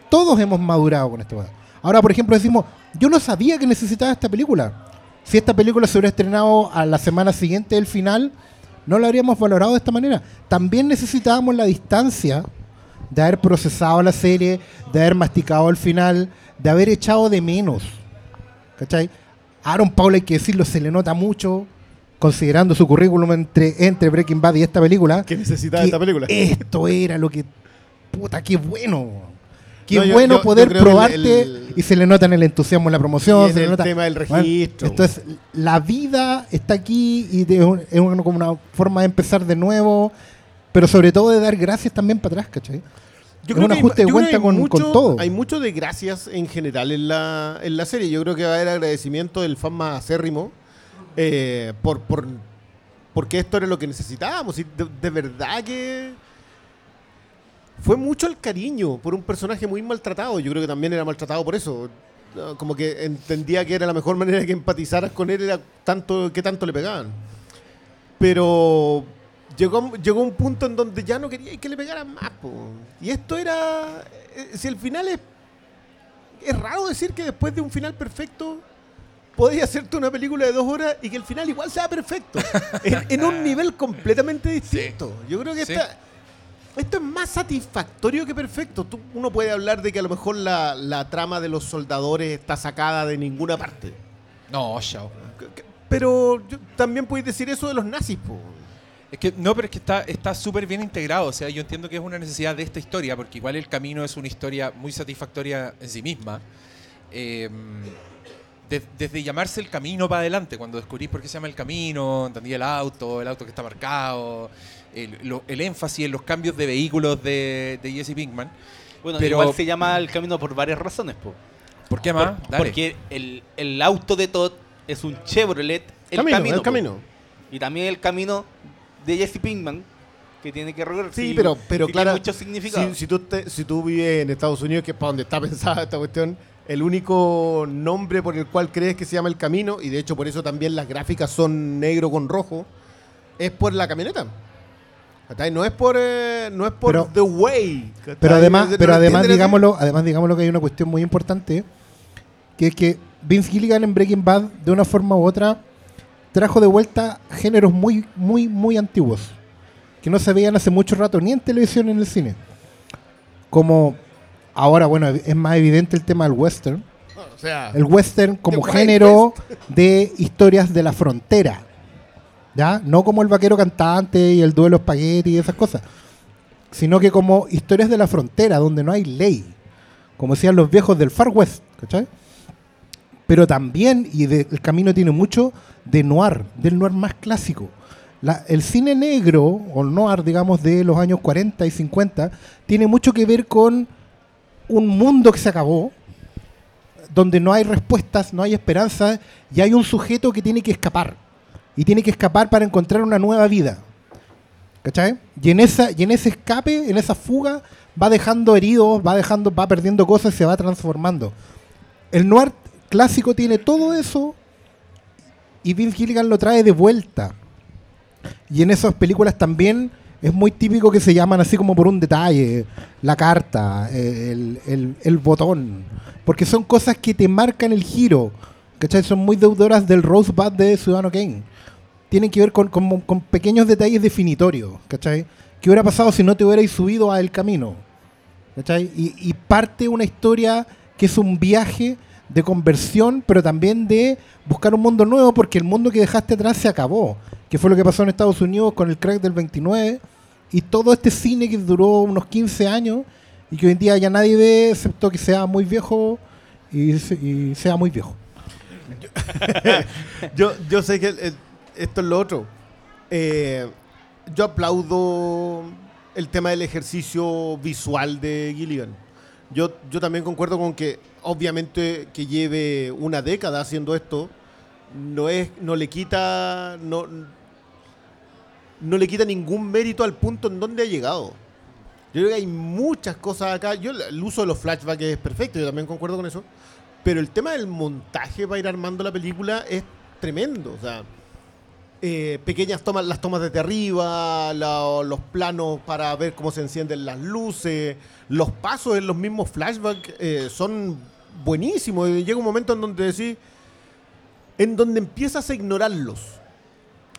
todos hemos madurado con esto. Ahora, por ejemplo, decimos, yo no sabía que necesitaba esta película. Si esta película se hubiera estrenado a la semana siguiente del final, no la habríamos valorado de esta manera. También necesitábamos la distancia de haber procesado la serie, de haber masticado el final, de haber echado de menos. ¿Cachai? Aaron Paul, hay que decirlo, se le nota mucho, considerando su currículum entre, entre Breaking Bad y esta película. Que necesitaba que esta película. Esto era lo que. Puta, qué bueno. Qué No, bueno yo- yo poder el- probarte el- y se le nota en el entusiasmo en la promoción. Y en se le el nota- tema del Bueno, registro. esto es, la vida está aquí y de es una, como una forma de empezar de nuevo, pero sobre todo de dar gracias también para atrás, ¿cachai? Yo un que ajuste de creo cuenta que hay con- mucho, con todo. Hay mucho de gracias en general en la, en la serie. Yo creo que va a haber agradecimiento del fan más acérrimo eh, por, por, porque esto era lo que necesitábamos. Y de, de verdad que fue mucho el cariño por un personaje muy maltratado. Yo creo que también era maltratado por eso. Como que entendía que era la mejor manera de que empatizaras con él era tanto que tanto le pegaban. Pero llegó, llegó un punto en donde ya no quería que le pegaran más. po. Y esto era. eh, Si el final es. Es raro decir que después de un final perfecto. Podías hacerte una película de dos horas y que el final igual sea perfecto. en, en un nivel completamente distinto. Yo creo que Sí. Esto es más satisfactorio que perfecto. Tú- uno puede hablar de que a lo mejor la, la trama de los soldadores está sacada de ninguna parte. No, chao. Pero yo- también puedes decir eso de los nazis, po. Es que, no, pero es que está está súper bien integrado. O sea, yo entiendo que es una necesidad de esta historia, porque igual el camino es una historia muy satisfactoria en sí misma. Eh, de- desde llamarse el camino para adelante, cuando descubrís por qué se llama el camino, entendí el auto, el auto que está marcado, el, lo- el énfasis en los cambios de vehículos de, de Jesse Pinkman. Bueno, Pero- igual se llama el camino por varias razones, po. ¿Por qué más? Por- Dale. porque el, el auto de Todd es un Chevrolet, el camino, camino. el camino. Y también el camino de Jesse Pinkman, que tiene que recorrer. Sí, pero, pero sí claro, mucho significado. Si, si tú te- si tú vives en Estados Unidos, que es para donde está pensada esta cuestión, el único nombre por el cual crees que se llama el camino, y de hecho por eso también las gráficas son negro con rojo, es por la camioneta. No es por, eh, no es por Pero- The Way. Pero además, ¿No pero además digámoslo, además digámoslo que hay una cuestión muy importante, que es que Vince Gilligan en Breaking Bad, de una forma u otra, trajo de vuelta géneros muy, muy, muy antiguos, que no se veían hace mucho rato ni en televisión ni en el cine. Como ahora, bueno, es más evidente el tema del western. O sea, El western como género de historias de la frontera. No como el vaquero cantante y el duelo espagueti y esas cosas. Sino que como historias de la frontera, donde no hay ley. Como decían los viejos del Far West. ¿Cachai? Pero también, y el camino tiene mucho de noir, del noir más clásico. El cine negro, o noir, digamos, de los años 40 y 50, tiene mucho que ver con un mundo que se acabó, donde no hay respuestas, no hay esperanza, y hay un sujeto que tiene que escapar. Y tiene que escapar para encontrar una nueva vida. ¿Cachai? Y en, esa, y en ese escape, en esa fuga, va dejando heridos, va dejando, va perdiendo cosas y se va transformando. El noir clásico tiene todo eso y Vince Gilligan lo trae de vuelta. Y en esas películas también es muy típico que se llaman así como por un detalle, la carta, el, el- el botón, porque son cosas que te marcan el giro. ¿cachai? Son muy deudoras del Rosebud de Ciudadano Kane. Tienen que ver con, con- con pequeños detalles definitorios, ¿cachai? ¿Qué hubiera pasado si no te hubierais subido a El Camino? ¿cachai? Y, y parte una historia que es un viaje de conversión, pero también de buscar un mundo nuevo, porque el mundo que dejaste atrás se acabó, que fue lo que pasó en Estados Unidos con el crack del 29, y todo este cine que duró unos 15 años, y que hoy en día ya nadie ve, excepto que sea muy viejo y, y sea muy viejo. Yo, yo sé que el- esto es lo otro. Eh, yo aplaudo el tema del ejercicio visual de Gilligan. Yo, yo también concuerdo con que, obviamente, que lleve una década haciendo esto, no es, no le quita, no, no le quita ningún mérito al punto en donde ha llegado. Yo creo que hay muchas cosas acá. Yo el uso de los flashbacks es perfecto, yo también concuerdo con eso. Pero el tema del montaje para ir armando la película es tremendo. O sea, eh, pequeñas tomas, las tomas desde arriba, la- los planos para ver cómo se encienden las luces, los pasos en los mismos flashbacks eh, son buenísimos. Llega un momento en donde decís, en donde empiezas a ignorarlos.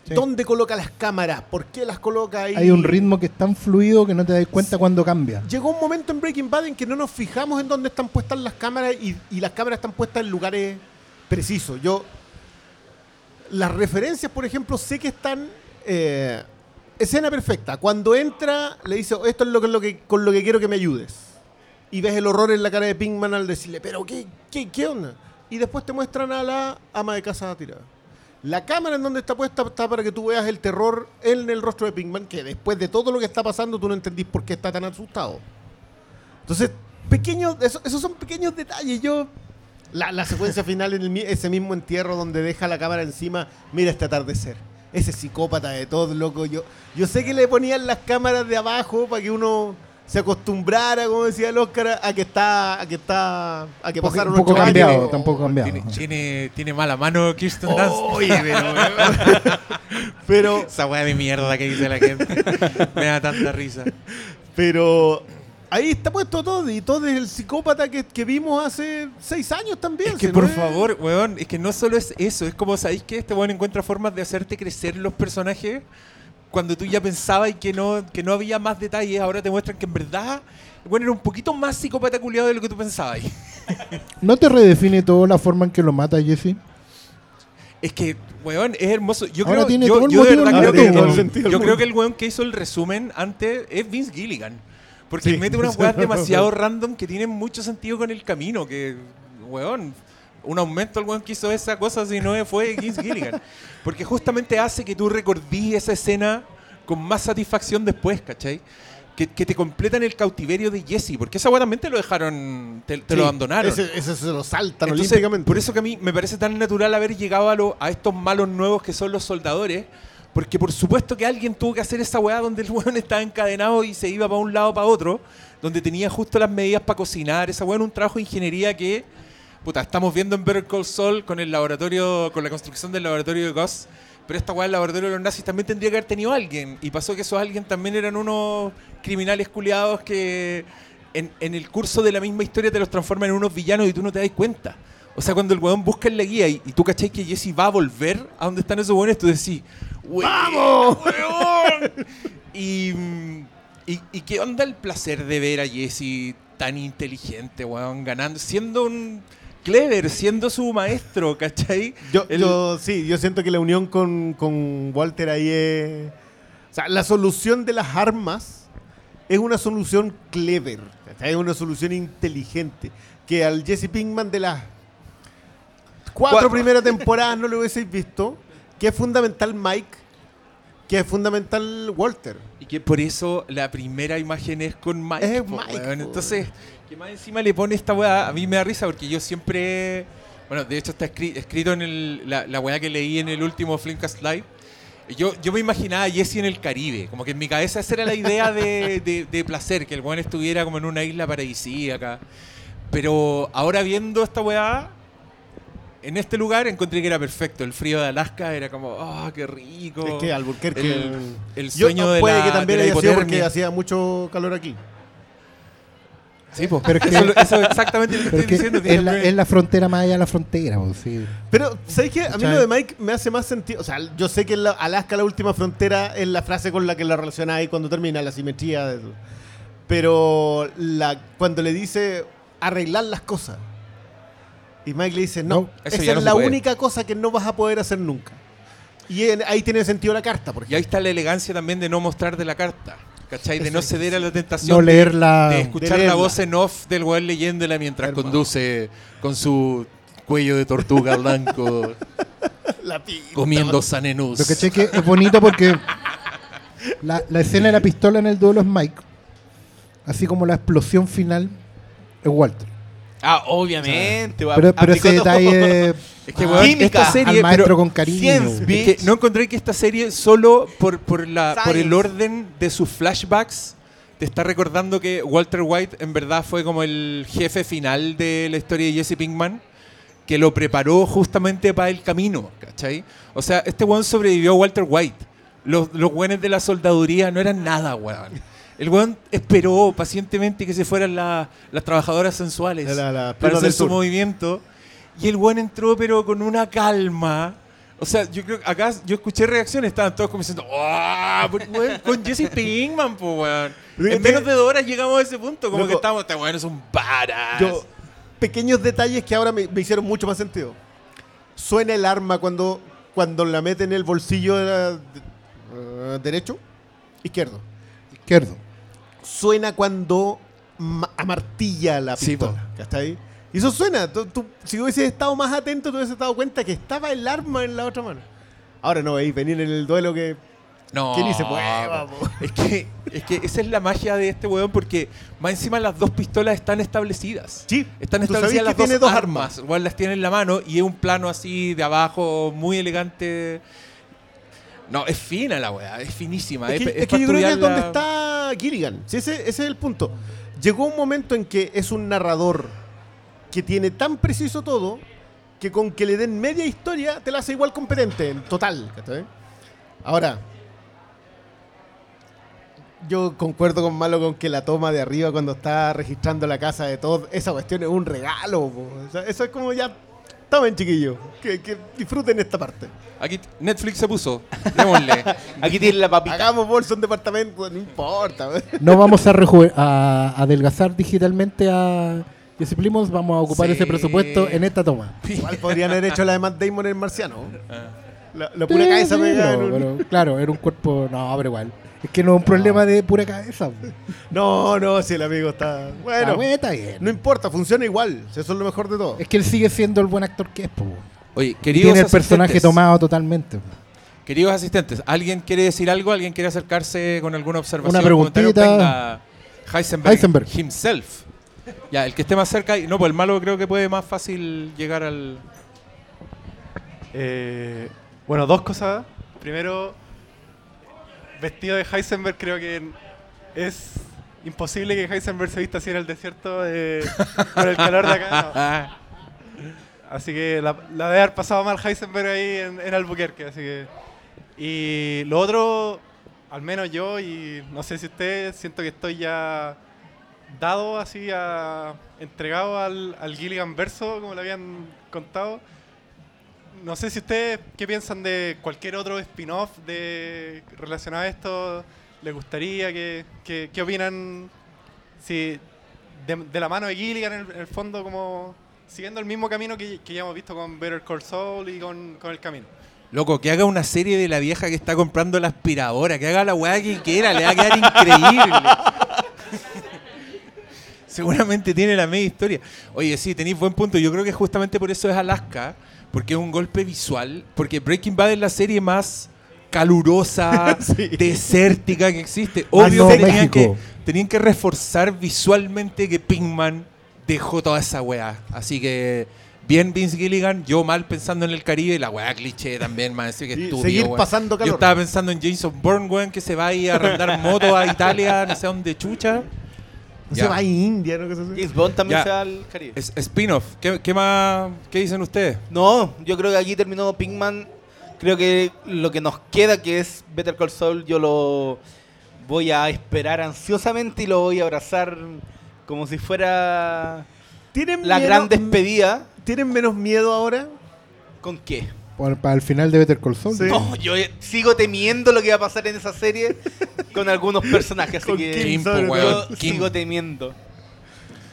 Sí. ¿Dónde coloca las cámaras? ¿Por qué las coloca ahí? Hay un ritmo que es tan fluido que no te das cuenta cuando cambia. Llegó un momento en Breaking Bad en que no nos fijamos en dónde están puestas las cámaras y, y las cámaras están puestas en lugares precisos. Yo, las referencias, por ejemplo, sé que están... eh, escena perfecta. Cuando entra, le dice, esto es lo que, lo que, con lo que quiero que me ayudes. Y ves el horror en la cara de Pinkman al decirle, pero ¿qué, qué, qué onda? Y después te muestran a la ama de casa tirada. La cámara en donde está puesta está para que tú veas el terror en el rostro de Pinkman, que después de todo lo que está pasando tú no entendís por qué está tan asustado. Entonces, pequeños, eso- esos son pequeños detalles. Yo, la, la secuencia final en el ese mismo entierro donde deja la cámara encima, mira este atardecer. Ese psicópata de todo, loco. Yo, yo sé que le ponían las cámaras de abajo para que uno se acostumbrara, como decía el Oscar, a que está, a que está, a que pasaron un poco ocho años. cambiado, tampoco cambiado. Tiene, tiene, tiene mala mano Kirsten Dunst. Oye, pero, pero, Esa weá de mierda que dice la gente. Me da tanta risa. pero ahí está puesto todo y todo es el psicópata que, que vimos hace seis años también. Es que si por no es- favor, weón, es que no solo es eso, es como, ¿sabéis que este weón encuentra formas de hacerte crecer los personajes? Cuando tú ya pensabas y que no, que no había más detalles, ahora te muestran que en verdad, bueno, era un poquito más psicópata culiado de lo que tú pensabas. ¿No te redefine todo la forma en que lo mata Jesse? Es que, weón, es hermoso. Yo Ahora creo, tiene yo, todo el yo de motivo verdad del creo mundo. que, el yo creo que el weón que hizo el resumen antes es Vince Gilligan. Porque Sí. mete unas weas demasiado random que tienen mucho sentido con el camino. Que, weón, un aumento al weón que hizo esa cosa si no fue Vince Gilligan. Porque justamente hace que tú recordís esa escena con más satisfacción después, ¿cachai? Que, que te completan el cautiverio de Jesse. Porque esa wea también te lo dejaron, te, te Sí, lo abandonaron. Ese, ese se lo saltan Entonces, olímpicamente. por eso que a mí me parece tan natural haber llegado a, lo- a estos malos nuevos que son los soldadores. Porque por supuesto que alguien tuvo que hacer esa weá donde el weón estaba encadenado y se iba para un lado para otro, donde tenía justo las medidas para cocinar. Esa weá era un trabajo de ingeniería que, puta, estamos viendo en Better Call Saul con el laboratorio, con la construcción del laboratorio de Gus. Pero esta weá del laboratorio de los nazis también tendría que haber tenido alguien. Y pasó que esos alguien también eran unos criminales culiados que en, en el curso de la misma historia te los transforman en unos villanos y tú no te das cuenta. O sea, cuando el weón busca en la guía y, y tú cachai que Jesse va a volver a donde están esos weones, tú decís, ¡Vamos! weón! Y, y, y qué onda el placer de ver a Jesse tan inteligente, weón, ganando, siendo un clever, siendo su maestro, ¿cachai? Yo, El- yo sí, yo siento que la unión con, con Walter ahí es. O sea, la solución de las armas es una solución clever, ¿cachai? es una solución inteligente. Que al Jesse Pinkman de las cuatro, primeras temporadas no lo hubieseis visto. Que es fundamental Mike, que es fundamental Walter. Y que por eso la primera imagen es con Mike. Es po, Mike. Entonces, que más encima le pone esta weá, a mí me da risa porque yo siempre. Bueno, de hecho está escri- escrito en el- la, la weá que leí en el último Flimcast Live. Yo, yo me imaginaba a Jesse en el Caribe, como que en mi cabeza esa era la idea de, de- de placer, que el weón estuviera como en una isla paradisíaca. Pero ahora viendo esta weá, en este lugar encontré que era perfecto. El frío de Alaska era como, ¡ah, qué rico! Es que Albuquerque. el, el Yo- sueño de puede la, que también de la haya sido porque hacía mucho calor aquí. Sí, pues, Pero es que- eso, eso es exactamente lo que Pero estoy diciendo. es la, es la frontera más allá de la frontera, po, sí. Pero, ¿sabes qué? A mí lo de Mike me hace más sentido. O sea, yo sé que la- Alaska, la última frontera, es la frase con la que la relacionáis cuando termina la simetría. de eso. Pero la, cuando le dice arreglar las cosas. Y Mike le dice, no, esa ya es no la puede. única cosa que no vas a poder hacer nunca. Y en- ahí tiene sentido la carta, por Y ahí está la elegancia también de no mostrar de la carta. ¿Cachai? De no ceder a la tentación. No de- leerla. de de escuchar la leerla. voz en off del weón leyéndola mientras Hermano. conduce con su cuello de tortuga blanco La pinta, comiendo sanenús. Lo que que es bonito porque la, la escena de la pistola en el duelo es Mike, así como la explosión final es Walter. Ah, obviamente. va, Pero, pero ese detalle Es que, Ah. weón, Química esta al serie, maestro pero con cariño. Es que no encontré que esta serie solo por, por, la, por el orden de sus flashbacks te está recordando que Walter White en verdad fue como el jefe final de la historia de Jesse Pinkman que lo preparó justamente para el camino, ¿cachai? O sea, este weón sobrevivió a Walter White. Los, los weones de la soldaduría no eran nada, weón. El weón esperó pacientemente que se fueran la- las trabajadoras sensuales La- la- para hacer su sur. movimiento. Y el weón entró, pero con una calma. O sea, yo creo que acá yo escuché reacciones, estaban todos como diciendo, weón, con Jesse Pinkman, po, weón. En menos de dos horas llegamos a ese punto, como Loco. que estamos, este weón es un badass. Yo, pequeños detalles que ahora me, me hicieron mucho más sentido. Suena el arma cuando, cuando la mete en el bolsillo de la- de- eh, derecho, izquierdo. Izquierdo. Suena cuando ma- amartilla la Sí, pistola. ¿Cachai? Y eso suena. Tú- tú- si hubieses estado más atento, te hubieses dado cuenta que estaba el arma en la otra mano. Ahora no veis venir en el duelo que. No. que ni se mueva, po. Es que, es que esa es la magia de este weón, porque más encima las dos pistolas están establecidas. Sí, Están establecidas que las dos, tiene dos armas. Igual las tiene en la mano y es un plano así de abajo muy elegante. No, es fina la weá, es finísima. Es que, es- es que yo creo que es donde está Gilligan. Sí, ese, ese es el punto. Llegó un momento en que es un narrador que tiene tan preciso todo que con que le den media historia te la hace igual competente, en total. Ahora, yo concuerdo con Malo con que la toma de arriba cuando está registrando la casa de todos, esa cuestión es un regalo. po. O sea, eso es como ya, tomen chiquillos, que, que disfruten esta parte. Aquí Netflix se puso. Démosle. Aquí tiene la papita. Hagamos bolsa en departamento, no importa. No vamos a, reju- a adelgazar digitalmente a Jesse Plimons, vamos a ocupar Sí. ese presupuesto en esta toma. Igual podrían haber hecho la de Matt Damon en Marciano. Ah. La, la pura cabeza Sí, pegada pero- en un- pero, claro, era un cuerpo. No, pero igual. Es que no es un problema de pura cabeza. No, no, si el amigo está. Bueno, está bien. no importa, funciona igual. si Eso es lo mejor de todo. Es que él sigue siendo el buen actor que es. po. Oye, queridos tiene el personaje asistentes, tomado totalmente. po. Queridos asistentes, ¿alguien quiere decir algo? ¿Alguien quiere acercarse con alguna observación? Una preguntita. Heisenberg, Heisenberg. himself. Ya, el que esté más cerca. y- No, pues el malo creo que puede más fácil llegar al. Eh, bueno, dos cosas. Primero, vestido de Heisenberg, creo que es imposible que Heisenberg se vista así en el desierto eh, con el calor de acá. no. Así que la, la debe haber pasado mal Heisenberg ahí en, en Albuquerque. Así que. Y lo otro, al menos yo, y no sé si ustedes, siento que estoy ya dado así a. entregado al, al Gilligan verso, como le habían contado. No sé si ustedes qué piensan de cualquier otro spin-off de relacionado a esto. ¿Les gustaría? ¿Qué, qué, qué opinan? Si de, la mano de Gilligan en el, fondo como siguiendo el mismo camino que, que ya hemos visto con Better Call Saul y con, con El Camino. Loco, que haga una serie de la vieja que está comprando la aspiradora, que haga la weá que quiera, le va a quedar increíble. Seguramente tiene la media historia. Oye, sí, tenéis buen punto. Yo creo que justamente por eso es Alaska, porque es un golpe visual, porque Breaking Bad es la serie más calurosa, Sí. desértica que existe. Más Obvio no que tenían, que tenían que reforzar visualmente que Pinkman dejó toda esa weá. Así que, bien Vince Gilligan, yo mal pensando en el Caribe, y la weá cliché también, más decir que estúpido, seguir pasando Yo calor. estaba pensando en Jason Bourne, weón, que se va a ir a arrendar moto a Italia, no sé dónde chucha. No se va a India, ¿no? Cosa así. James Bond también Ya. se va al Caribe. Es- Spin-off, ¿Qué, qué más? ¿Qué dicen ustedes? No, yo creo que aquí terminó Pinkman. Creo que lo que nos queda, que es Better Call Saul, yo lo voy a esperar ansiosamente y lo voy a abrazar Como si fuera ¿Tienen la miedo- gran despedida. ¿Tienen menos miedo ahora? ¿Con qué? Por- para el final de Better Call Saul. Sí. No, yo eh, sigo temiendo lo que va a pasar en esa serie con algunos personajes, así que Kim, weón. sigo temiendo.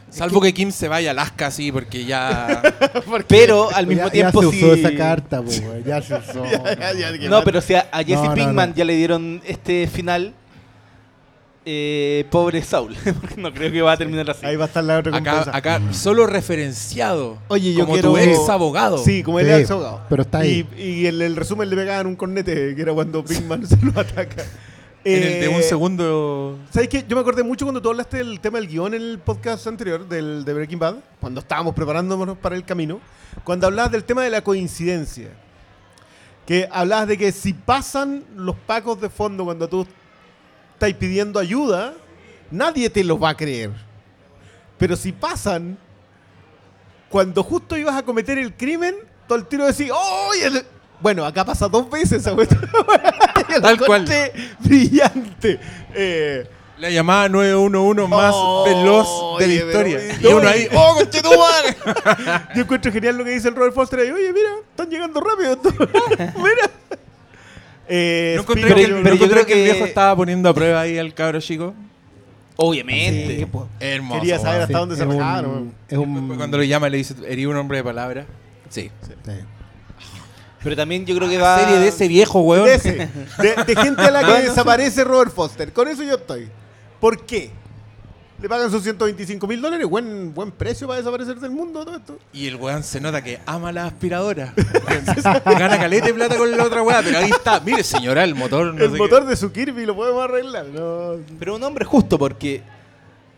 Salvo que Kim se vaya a Alaska, sí, porque ya. Pero al Ya- mismo ya, tiempo se sí. usó esa carta, po, ya se usó. Ya, ya, No, pero si a, a Jesse No, no, Pinkman no. ya le dieron este final, eh, pobre Saul, porque no creo que va a terminar así. Ahí va a estar la otra Acá, compensa. acá solo referenciado. Oye, yo como quiero... tu ex abogado. Sí, como el Sí, ex abogado. pero está ahí. Y, y en el resumen le pegaban un cornete, que era cuando Pinkman se lo ataca. En el de un Eh, segundo. ¿Sabes qué? Yo me acordé mucho cuando tú hablaste del tema del guion en el podcast anterior, del, de Breaking Bad, cuando estábamos preparándonos para el camino, cuando hablabas del tema de la coincidencia. Que hablabas de que si pasan los pacos de fondo cuando tú estás pidiendo ayuda, nadie te los va a creer. Pero si pasan cuando justo ibas a cometer el crimen, todo el tiro decís, ¡Oh! y el-". Bueno, acá pasa dos veces esa Tal cual. Brillante. Eh, La llamada 911 más Oh, veloz de la pero- historia. y uno ahí, ¡oh, conchetumare! yo encuentro genial lo que dice el Robert Foster ahí. Oye, mira, están llegando rápido. mira. Eh, ¿No encontré Speaker- que, pero ¿no yo creo que el viejo estaba poniendo a prueba ahí al cabro chico? Obviamente. Sí. Hermoso. Quería saber hasta dónde se es un- rajaron. Es un. Cuando lo llama le dice, ¿eres un hombre de palabra? Sí. sí. Pero también yo creo que va. Serie de ese viejo, weón. De, ese, de, de gente a la que Bueno, sí. desaparece Robert Foster. Con eso yo estoy. ¿Por qué? Le pagan sus 125 mil dólares. Buen, buen precio para desaparecer del mundo todo esto. Y el weón se nota que ama la aspiradora. Gana caleta de plata con la otra weá, pero ahí está. Mire, señora, el motor. no el sé qué. motor de su Kirby lo podemos arreglar. No. Pero un hombre justo porque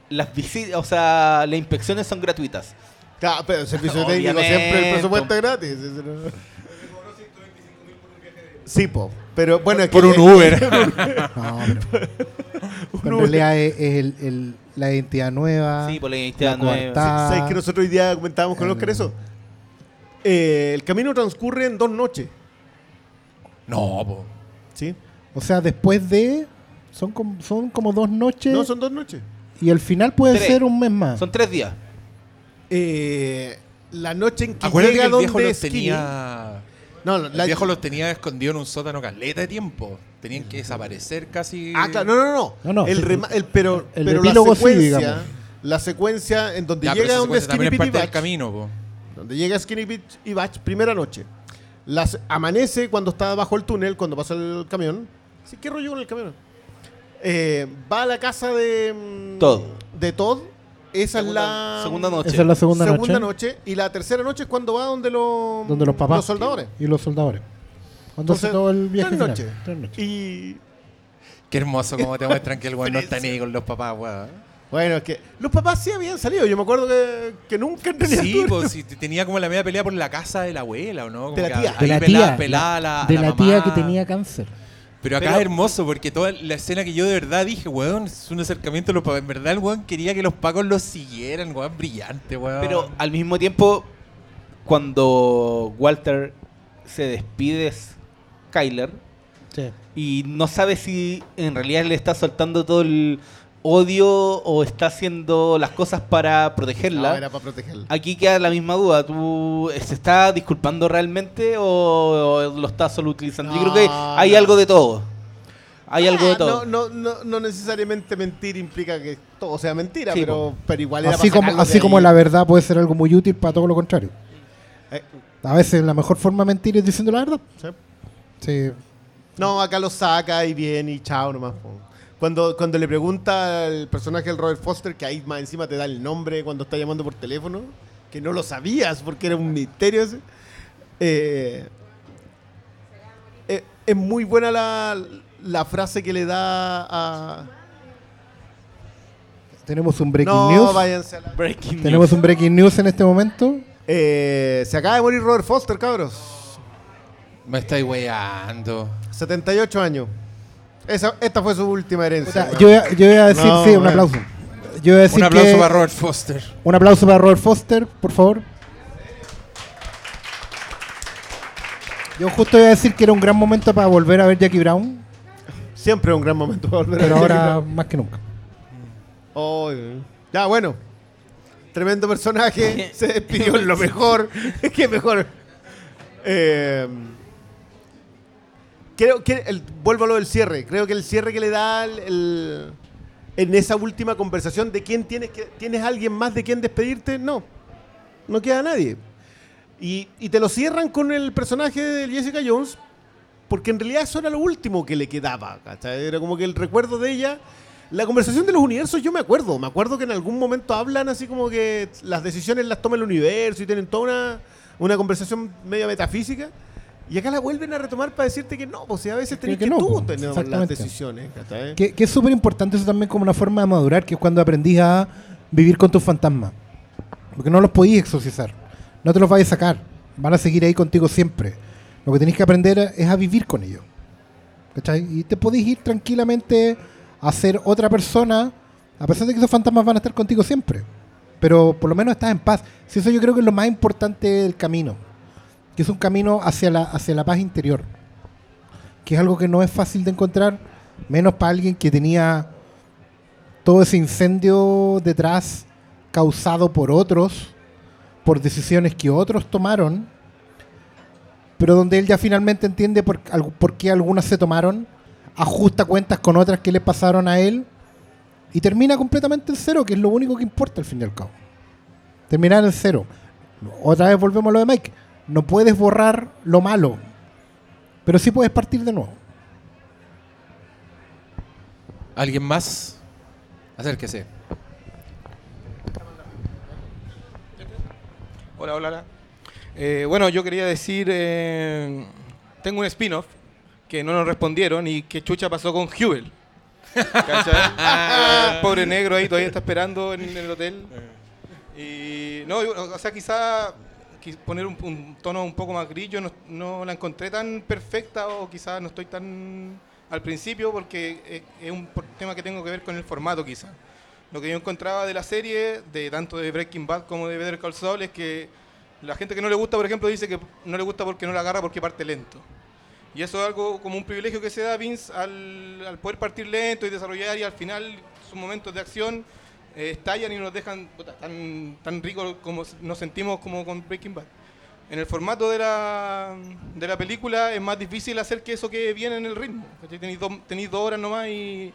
las visitas, o sea, las inspecciones son gratuitas. Claro, pero el servicio técnico siempre el presupuesto es gratis. Sí, po. Pero bueno, es que Por un Uber. No, pero- en realidad es, es el, el- la identidad nueva. Sí, por la identidad la nueva. coartada. ¿Sabes que nosotros hoy día comentábamos con El- Oscar eso? Eh, el camino transcurre en dos noches. No, po. ¿Sí? O sea, después de. Son como, son como dos noches. No, son dos noches. Y el final puede Tres. ser un mes más. Son tres días. Eh, la noche en que Acuérdate que llega el viejo donde los Skinny- tenía. No, El la- viejo los tenía escondidos en un sótano caleta de tiempo. Tenían que desaparecer casi. Ah, claro, no, no, no. No, no, el sí, rema- el- pero el pero epílogo la secuencia, la secuencia en donde Ya, llega donde Skinny Pete y Batch, camino, po. donde llega Skinny Pete y Batch, primera noche. Las, amanece cuando está bajo el túnel, cuando pasa el camión. Sí, ¿Qué rollo con el camión? Eh, va a la casa de... mm, Todd. De Todd. Esa Segunda, es la... segunda noche. Esa es la segunda, noche. noche. Y la tercera noche es cuando va donde los... Donde los papás. Los soldadores. Y los soldadores. Cuando hace Entonces, todo el viaje tres noches. Tres noches. Y... Qué hermoso como te muestran que el weón no está ni con los papás, weón. Bueno, es que los papás sí habían salido. Yo me acuerdo que, que nunca en realidad Sí, pues si tenía como la media pelea por la casa de la abuela, ¿o no? Como De la tía. De la pelada- tía. pelada la, de la la, mamá. tía que tenía cáncer. Pero acá Pero- es hermoso porque toda la escena que yo de verdad dije, weón, es un acercamiento a los papás. En verdad el weón quería que los pacos los siguieran, weón, brillante, weón. Pero al mismo tiempo, cuando Walter se despide de Skyler Sí. y no sabe si en realidad le está soltando todo el odio o está haciendo las cosas para protegerla. No, era para protegerla. Aquí queda la misma duda. ¿Tú se está disculpando realmente o, o lo está solo utilizando? Yo creo que hay no. algo de todo. Hay algo de Ah, todo. No, no, no, no necesariamente mentir implica que todo sea mentira, Sí, pero, pero igual era Así como, así como ahí. la verdad puede ser algo muy útil para todo lo contrario. Eh, A veces la mejor forma de mentir es diciendo la verdad. sí. Sí. No, acá lo saca y viene y chao nomás. po. Cuando, cuando le pregunta al personaje del Robert Foster, que ahí más encima te da el nombre cuando está llamando por teléfono, que no lo sabías porque era un misterio ese. eh, eh, es muy buena la, la frase que le da a... Tenemos un breaking no, news. váyanse a la... Breaking Tenemos news. un breaking news en este momento. Eh, se acaba de morir Robert Foster, cabros. Me estáis weando. 78 años. Esa, esta fue su última O herencia. sea, yo, voy a- yo voy a decir, No, sí, un aplauso. Yo voy a decir Un aplauso que- para Robert Foster. Un aplauso para Robert Foster, por favor. Yo justo iba a decir que era un gran momento para volver a ver Jackie Brown, Siempre es un gran momento para volver a pero ver ahora Jackie más que nunca. Oh, ya, bueno. tremendo personaje, se despidió en lo mejor. Qué mejor. Eh, creo que, el- vuelvo a lo del cierre, creo que el cierre que le da el- el- en esa última conversación de quién tienes que, tienes alguien más de quién despedirte, no, no queda nadie. Y, y te lo cierran con el personaje de Jessica Jones, porque en realidad eso era lo último que le quedaba. ¿cachai? Era como que el recuerdo de ella. La conversación de los universos yo me acuerdo. Me acuerdo que en algún momento hablan así como que las decisiones las toma el universo y tienen toda una, una conversación media metafísica. Y acá la vuelven a retomar para decirte que no, pues si a veces tenés que que, no, tú pues, tener las decisiones. Que, que es súper importante eso también como una forma de madurar, que es cuando aprendís a vivir con tus fantasmas. Porque no los podís exorcizar. No te los vais a sacar. Van a seguir ahí contigo siempre. Lo que tenéis que aprender es a vivir con ellos. ¿Cachai? Y te podéis ir tranquilamente a ser otra persona, a pesar de que esos fantasmas van a estar contigo siempre. Pero por lo menos estás en paz. Si eso yo creo que es lo más importante del camino. Que es un camino hacia la, hacia la paz interior. Que es algo que no es fácil de encontrar, menos para alguien que tenía todo ese incendio detrás causado por otros, por decisiones que otros tomaron, pero donde él ya finalmente entiende por, por qué algunas se tomaron, ajusta cuentas con otras que le pasaron a él y termina completamente en cero, que es lo único que importa al fin y al cabo. Terminar en cero. Otra vez volvemos a lo de Mike. No puedes borrar lo malo, pero sí puedes partir de nuevo. ¿Alguien más? Acérquese. Hola, hola, hola. Eh, bueno, yo quería decir, eh, tengo un spin-off que no nos respondieron y que chucha pasó con Hubel. Pobre negro ahí todavía está esperando en, en el hotel. Y no, o sea, quizá qui- poner un, un tono un poco más gris, yo no, no la encontré tan perfecta o quizás no estoy tan al principio porque es, es un tema que tengo que ver con el formato quizás. Lo que yo encontraba de la serie, de tanto de Breaking Bad como de Better Call Saul, es que la gente que no le gusta, por ejemplo, dice que no le gusta porque no la agarra porque parte lento. Y eso es algo como un privilegio que se da a Vince al, al poder partir lento y desarrollar y al final sus momentos de acción eh, estallan y nos dejan puta, tan, tan ricos como nos sentimos como con Breaking Bad. En el formato de la, de la película es más difícil hacer que eso quede bien en el ritmo. Tenéis tenéis dos horas nomás y,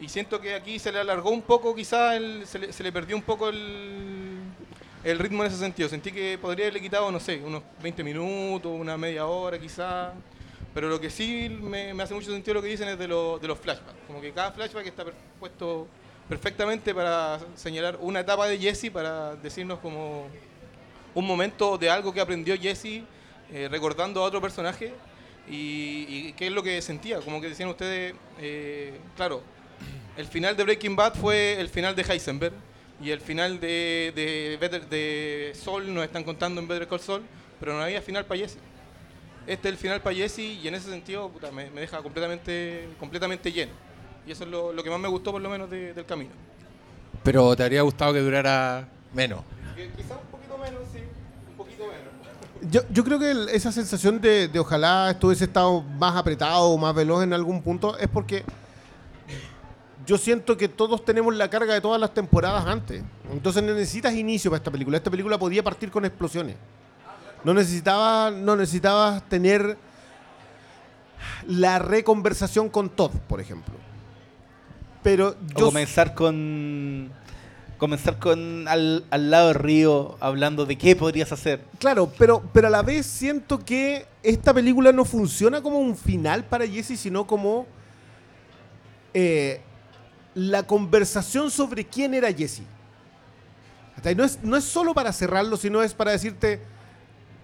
y siento que aquí se le alargó un poco, quizás se, se le perdió un poco el, el ritmo en ese sentido. Sentí que podría haberle quitado, no sé, unos 20 minutos, una media hora quizás. Pero lo que sí me, me hace mucho sentido lo que dicen es de, lo- de los flashbacks. Como que cada flashback está puesto perfectamente para señalar una etapa de Jesse, para decirnos como un momento de algo que aprendió Jesse eh, recordando a otro personaje y, y qué es lo que sentía. Como que decían ustedes, eh, claro, el final de Breaking Bad fue el final de Heisenberg y el final de, de, Sol nos están contando en Better Call Saul, pero no había final para Jesse. Este es el final para Jesse y en ese sentido me, me deja completamente, completamente lleno. Y eso es lo, lo que más me gustó por lo menos de- del camino. Pero te habría gustado que durara menos. Quizás un poquito menos, sí, un poquito menos. Yo, yo creo que el- esa sensación de, de ojalá esto hubiese estado más apretado o más veloz en algún punto es porque yo siento que todos tenemos la carga de todas las temporadas antes. Entonces no necesitas inicio para esta película. Esta película podía partir con explosiones. No necesitaba, no necesitabas tener la reconversación con Todd, por ejemplo. Pero O yo comenzar con. Comenzar con al, al lado del río, hablando de qué podrías hacer. Claro, pero, pero a la vez siento que esta película no funciona como un final para Jesse, sino como eh, la conversación sobre quién era Jesse. No es, no es solo para cerrarlo, sino es para decirte,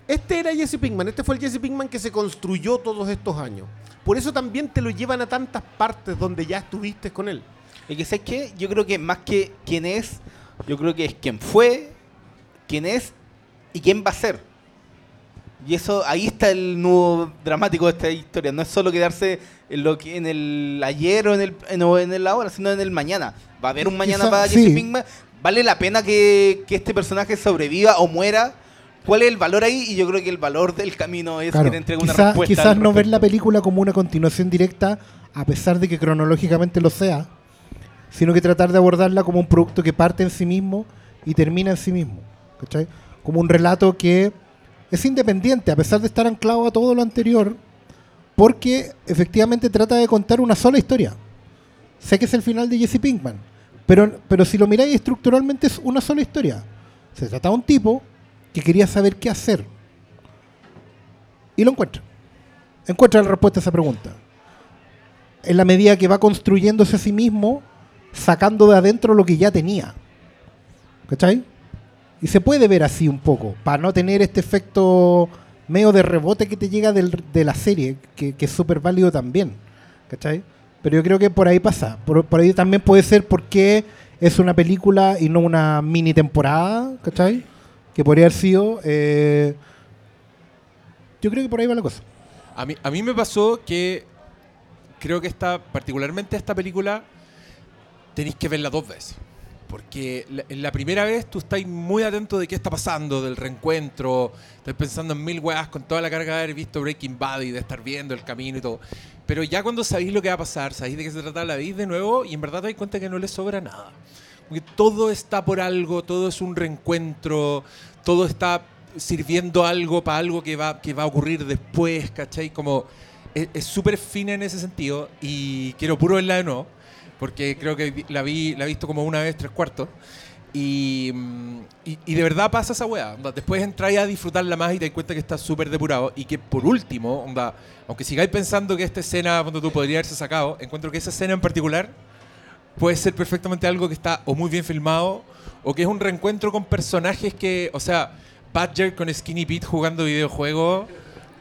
este era Jesse Pinkman, este fue el Jesse Pinkman que se construyó todos estos años. Por eso también te lo llevan a tantas partes donde ya estuviste con él. Y que sabes qué, yo creo que más que quién es, yo creo que es quién fue, quién es y quién va a ser. Y eso, ahí está el nudo dramático de esta historia. No es solo quedarse en lo que en el ayer o en el, en, o en el ahora, sino en el mañana. Va a haber un mañana Quizá- para Jesse sí. Pinkman. ¿Vale la pena que, que este personaje sobreviva o muera? ¿Cuál es el valor ahí? Y yo creo que el valor del camino es Claro, que te entregue una quizá- respuesta. quizás no ver la película como una continuación directa, a pesar de que cronológicamente lo sea, sino que tratar de abordarla como un producto que parte en sí mismo y termina en sí mismo. Como un relato que es independiente, a pesar de estar anclado a todo lo anterior, porque efectivamente trata de contar una sola historia. Sé que es el final de Jesse Pinkman, pero, pero si lo miráis estructuralmente es una sola historia. Se trata de un tipo que quería saber qué hacer. Y lo encuentra. Encuentra la respuesta a esa pregunta. En la medida que va construyéndose a sí mismo, sacando de adentro lo que ya tenía. ¿Cachai? Y se puede ver así un poco, para no tener este efecto medio de rebote que te llega de la serie, que, que es súper válido también. ¿Cachai? Pero yo creo que por ahí pasa. Por, por ahí también puede ser porque es una película y no una mini temporada, ¿cachai? Que podría haber sido. eh, yo creo que por ahí va la cosa. A mí, a mí me pasó que creo que esta, particularmente esta película, tenéis que verla dos veces. Porque la, en la primera vez tú estás muy atento de qué está pasando, del reencuentro, estás pensando en mil weas con toda la carga de haber visto Breaking Bad y de estar viendo el camino y todo. Pero ya cuando sabéis lo que va a pasar, sabéis de qué se trata, la veis de nuevo y en verdad te das cuenta que no le sobra nada. Porque todo está por algo, todo es un reencuentro, todo está sirviendo algo para algo que va, que va a ocurrir después, ¿cachai? Como es es súper fina en ese sentido y quiero puro verla de nuevo, porque creo que la vi la he visto como una vez, tres cuartos. Y, mm, y, y de verdad pasa esa weá. onda, Después entráis a disfrutarla más y te das cuenta que está súper depurado. Y que por último, onda, aunque sigáis pensando que esta escena, cuando tú podría haberse sacado, encuentro que esa escena en particular puede ser perfectamente algo que está o muy bien filmado o que es un reencuentro con personajes que, o sea, Badger con Skinny Pete jugando videojuegos.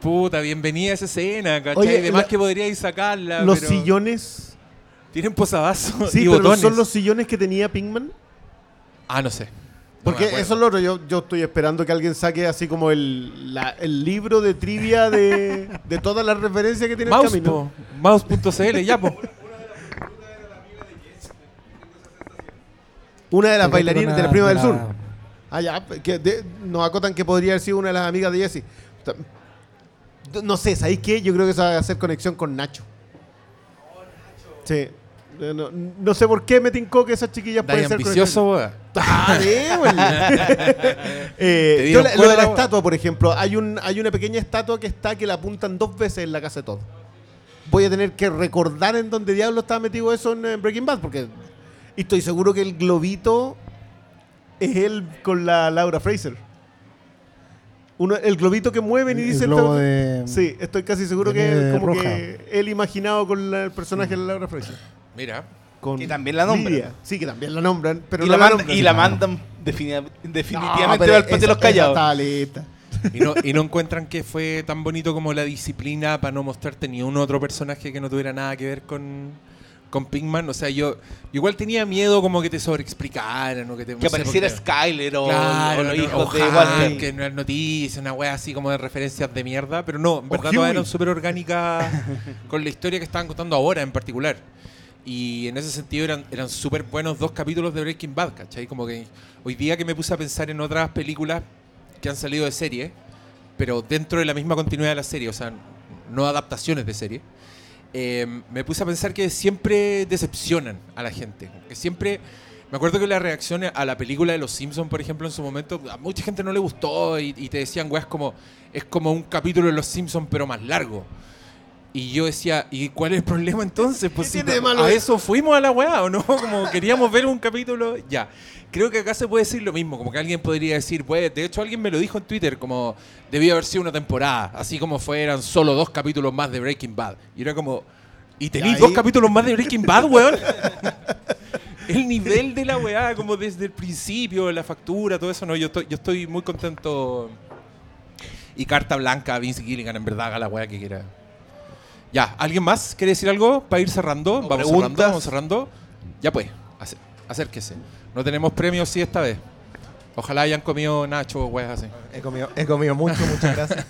Puta, bienvenida a esa escena, ¿cachai? Oye, Además la- que podríais sacarla. Los pero sillones. Tienen posavasos Sí, y pero no botones. son los sillones que tenía Pinkman. Ah, no sé. No Porque eso es lo otro. Yo, yo estoy esperando que alguien saque así como el, la- el libro de trivia de, de todas las referencias que tiene el Mouse, camino. po. Mouse.cl, ya, po. Una de las bailarinas de la prima del la- sur. Ah, ya, que de- nos acotan que podría haber sido una de las amigas de Jesse. Ta- No sé, ¿sabéis qué? Yo creo que eso va a hacer conexión con Nacho. Sí. Eh, No, no sé por qué me tincó que esas chiquillas pueden ser ambicioso. Ah. Eh, yo la- lo de la estatua, por ejemplo, hay, un, hay una pequeña estatua que está que la apuntan dos veces en la casa de Todd. Voy a tener que recordar en dónde diablo estaba metido eso en Breaking Bad, porque y estoy seguro que el globito es él con la Laura Fraser. Uno, el globito que mueven y El dice globo de- Sí, estoy casi seguro que es como roja. que él imaginado con la- el personaje de la Laura Fraser. Mira. Con Que también la nombran. Lidia. Sí, que también la nombran, pero y, no la manda- nombran. y la mandan defini- No, definitivamente pero al patio de los callados. Y no, y no encuentran que fue tan bonito como la disciplina para no mostrarte ni un otro personaje que no tuviera nada que ver con, con Pinkman. O sea, yo, yo igual tenía miedo como que te sobreexplicaran o que te Que no apareciera Skyler o, Claro, o los no, hijos o de Walter. que no es noticia, una wea así como de referencias de mierda, pero no, en verdad todas eran súper orgánicas con la historia que estaban contando ahora en particular. Y en ese sentido eran, eran súper buenos dos capítulos de Breaking Bad, ¿cachai? Como que hoy día que me puse a pensar en otras películas que han salido de serie, pero dentro de la misma continuidad de la serie, o sea, no adaptaciones de serie, eh, me puse a pensar que siempre decepcionan a la gente. Que siempre. Me acuerdo que la reacción a la película de Los Simpsons, por ejemplo, en su momento, a mucha gente no le gustó y, y te decían, weas, como. Es como un capítulo de Los Simpsons, pero más largo. Y yo decía, ¿y cuál es el problema entonces? Pues si tiene de malo a eso? eso fuimos a la weá, ¿o no? Como queríamos ver un capítulo, ya. Creo que acá se puede decir lo mismo, como que alguien podría decir, pues, de hecho alguien me lo dijo en Twitter, como debió haber sido una temporada, así como fueran solo dos capítulos más de Breaking Bad. Y era como, ¿y tenéis dos capítulos más de Breaking Bad, weón? el nivel de la weá, como desde el principio, la factura, todo eso, no, yo estoy, yo estoy muy contento. Y carta blanca a Vince Gilligan, en verdad, haga la weá que quiera. Ya, ¿alguien más quiere decir algo para ir cerrando? Vamos cerrando, preguntas? vamos cerrando. Ya pues, acérquese. No tenemos premios sí esta vez. Ojalá hayan comido nacho o weas así. He comido, he comido mucho, muchas gracias.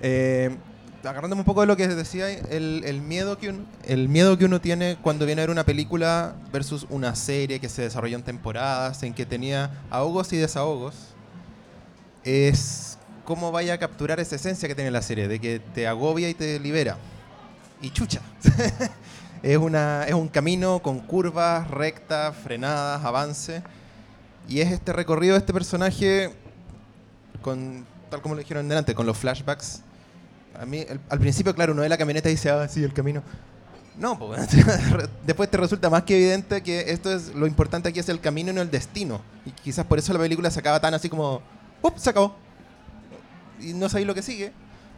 Eh, agarrándome un poco de lo que decía, el, el miedo que uno, el miedo que uno tiene cuando viene a ver una película versus una serie que se desarrolló en temporadas, en que tenía ahogos y desahogos, es cómo vaya a capturar esa esencia que tiene la serie, de que te agobia y te libera. Y chucha. es, una, es un camino con curvas, rectas, frenadas, avance. Y es este recorrido de este personaje con, tal como lo dijeron delante, con los flashbacks. A mí, el- al principio, claro, uno ve la camioneta y dice, ah, sí, el camino. No, pues, después te resulta más que evidente que esto es lo importante aquí es el camino y no el destino. Y quizás por eso la película se acaba tan así como, ¡up! Se acabó. Y no sabéis lo que sigue.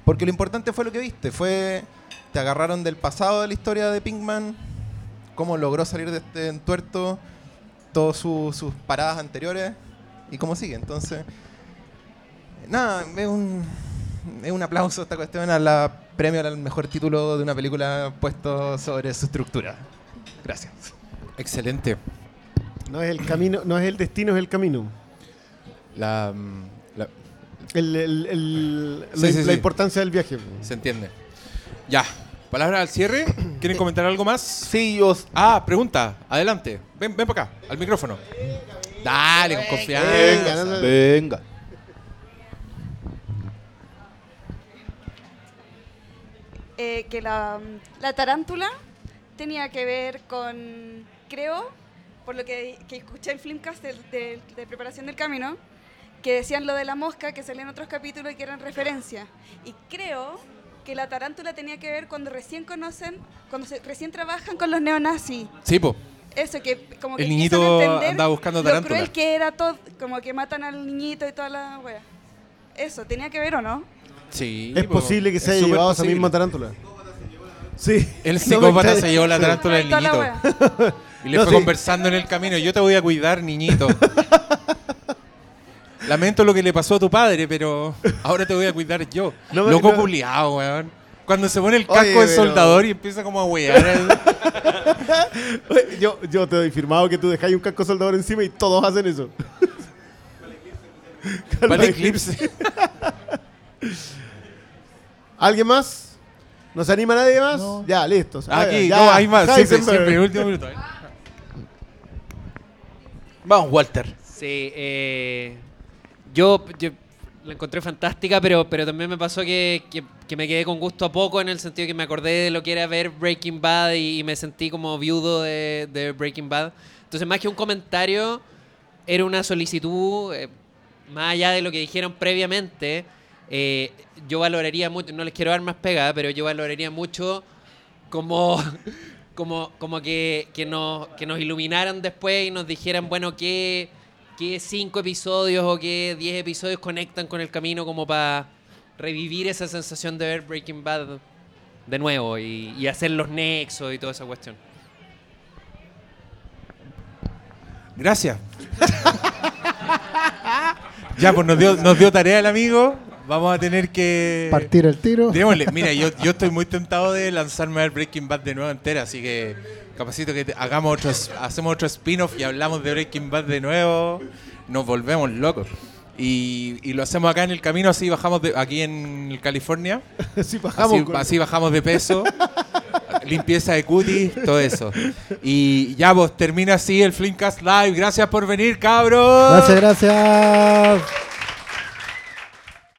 Porque lo importante fue lo que viste. Fue, te agarraron del pasado de la historia de Pinkman, cómo logró salir de este entuerto, todas su- sus paradas anteriores y cómo sigue. Entonces, nada, es un, es un aplauso esta cuestión a la premio al mejor título de una película puesto sobre su estructura. Gracias. Excelente. No es el camino, no es el destino, es el camino. La, mm, la- El- el- el- Sí, la, sí, la sí. importancia del viaje. se entiende. Ya. Palabra al cierre. ¿Quieren comentar algo más? Sí, yo Ah, pregunta. Adelante. Ven, ven para acá, al micrófono. Dale, con confianza. Venga. Venga. eh, que la, la tarántula tenía que ver con, creo, por lo que, que escuché en Filmcast de, de- de preparación del camino, que decían lo de la mosca, que salía en otros capítulos y que eran referencia. Y creo que la tarántula tenía que ver cuando recién conocen, cuando se- recién trabajan con los neonazis. Sí, po. Eso, que como que El niñito andaba buscando lo tarántula. cruel que era todo, como que matan al niñito y toda la wea. Eso, ¿tenía que ver o no? Sí. Es po. posible que se haya llevado a esa posible. misma tarántula. Sí. El No psicópata extraña. se llevó la tarántula del niñito. Y le No, fue sí. conversando en el camino. Yo te voy a cuidar, niñito. Lamento lo que le pasó a tu padre, pero ahora te voy a cuidar yo. No Loco no- culiao, weón. Cuando se pone el Oye, casco de pero- soldador y empieza como a Oye, Yo, yo te doy firmado que tú dejáis un casco soldador encima y todos hacen eso. Vale, Eclipse. ¿Alguien más? ¿No se anima nadie más? Ya, listo. Aquí, ya, no, hay más. Siempre, siempre, último minuto. ¿eh? Vamos, Walter. Sí, eh, yo, la encontré fantástica, pero, pero también me pasó que, que- me quedé con gusto a poco en el sentido que me acordé de lo que era ver Breaking Bad y, me sentí como viudo de, Breaking Bad. Entonces, más que un comentario, era una solicitud, eh, más allá de lo que dijeron previamente, eh, yo valoraría mucho, no les quiero dar más pega, pero yo valoraría mucho como, como, como que, que, nos, que nos iluminaran después y nos dijeran, bueno, qué, qué cinco episodios o qué diez episodios conectan con el camino como para revivir esa sensación de ver Breaking Bad de nuevo y, y hacer los nexos y toda esa cuestión. Gracias. ya, pues nos dio, nos dio tarea el amigo. Vamos a tener que. Partir el tiro. Démosle. Mira, yo, yo estoy muy tentado de lanzarme al Breaking Bad de nuevo entera, así que capacito que te- hagamos otro, hacemos otro spin-off y hablamos de Breaking Bad de nuevo. Nos volvemos locos. Y, y lo hacemos acá en el camino, así bajamos de, aquí en California. Sí, bajamos Así, con- así bajamos de peso. limpieza de cutis, todo eso. Y ya, pues termina así el Flimcast Live. Gracias por venir, cabros. Gracias, gracias.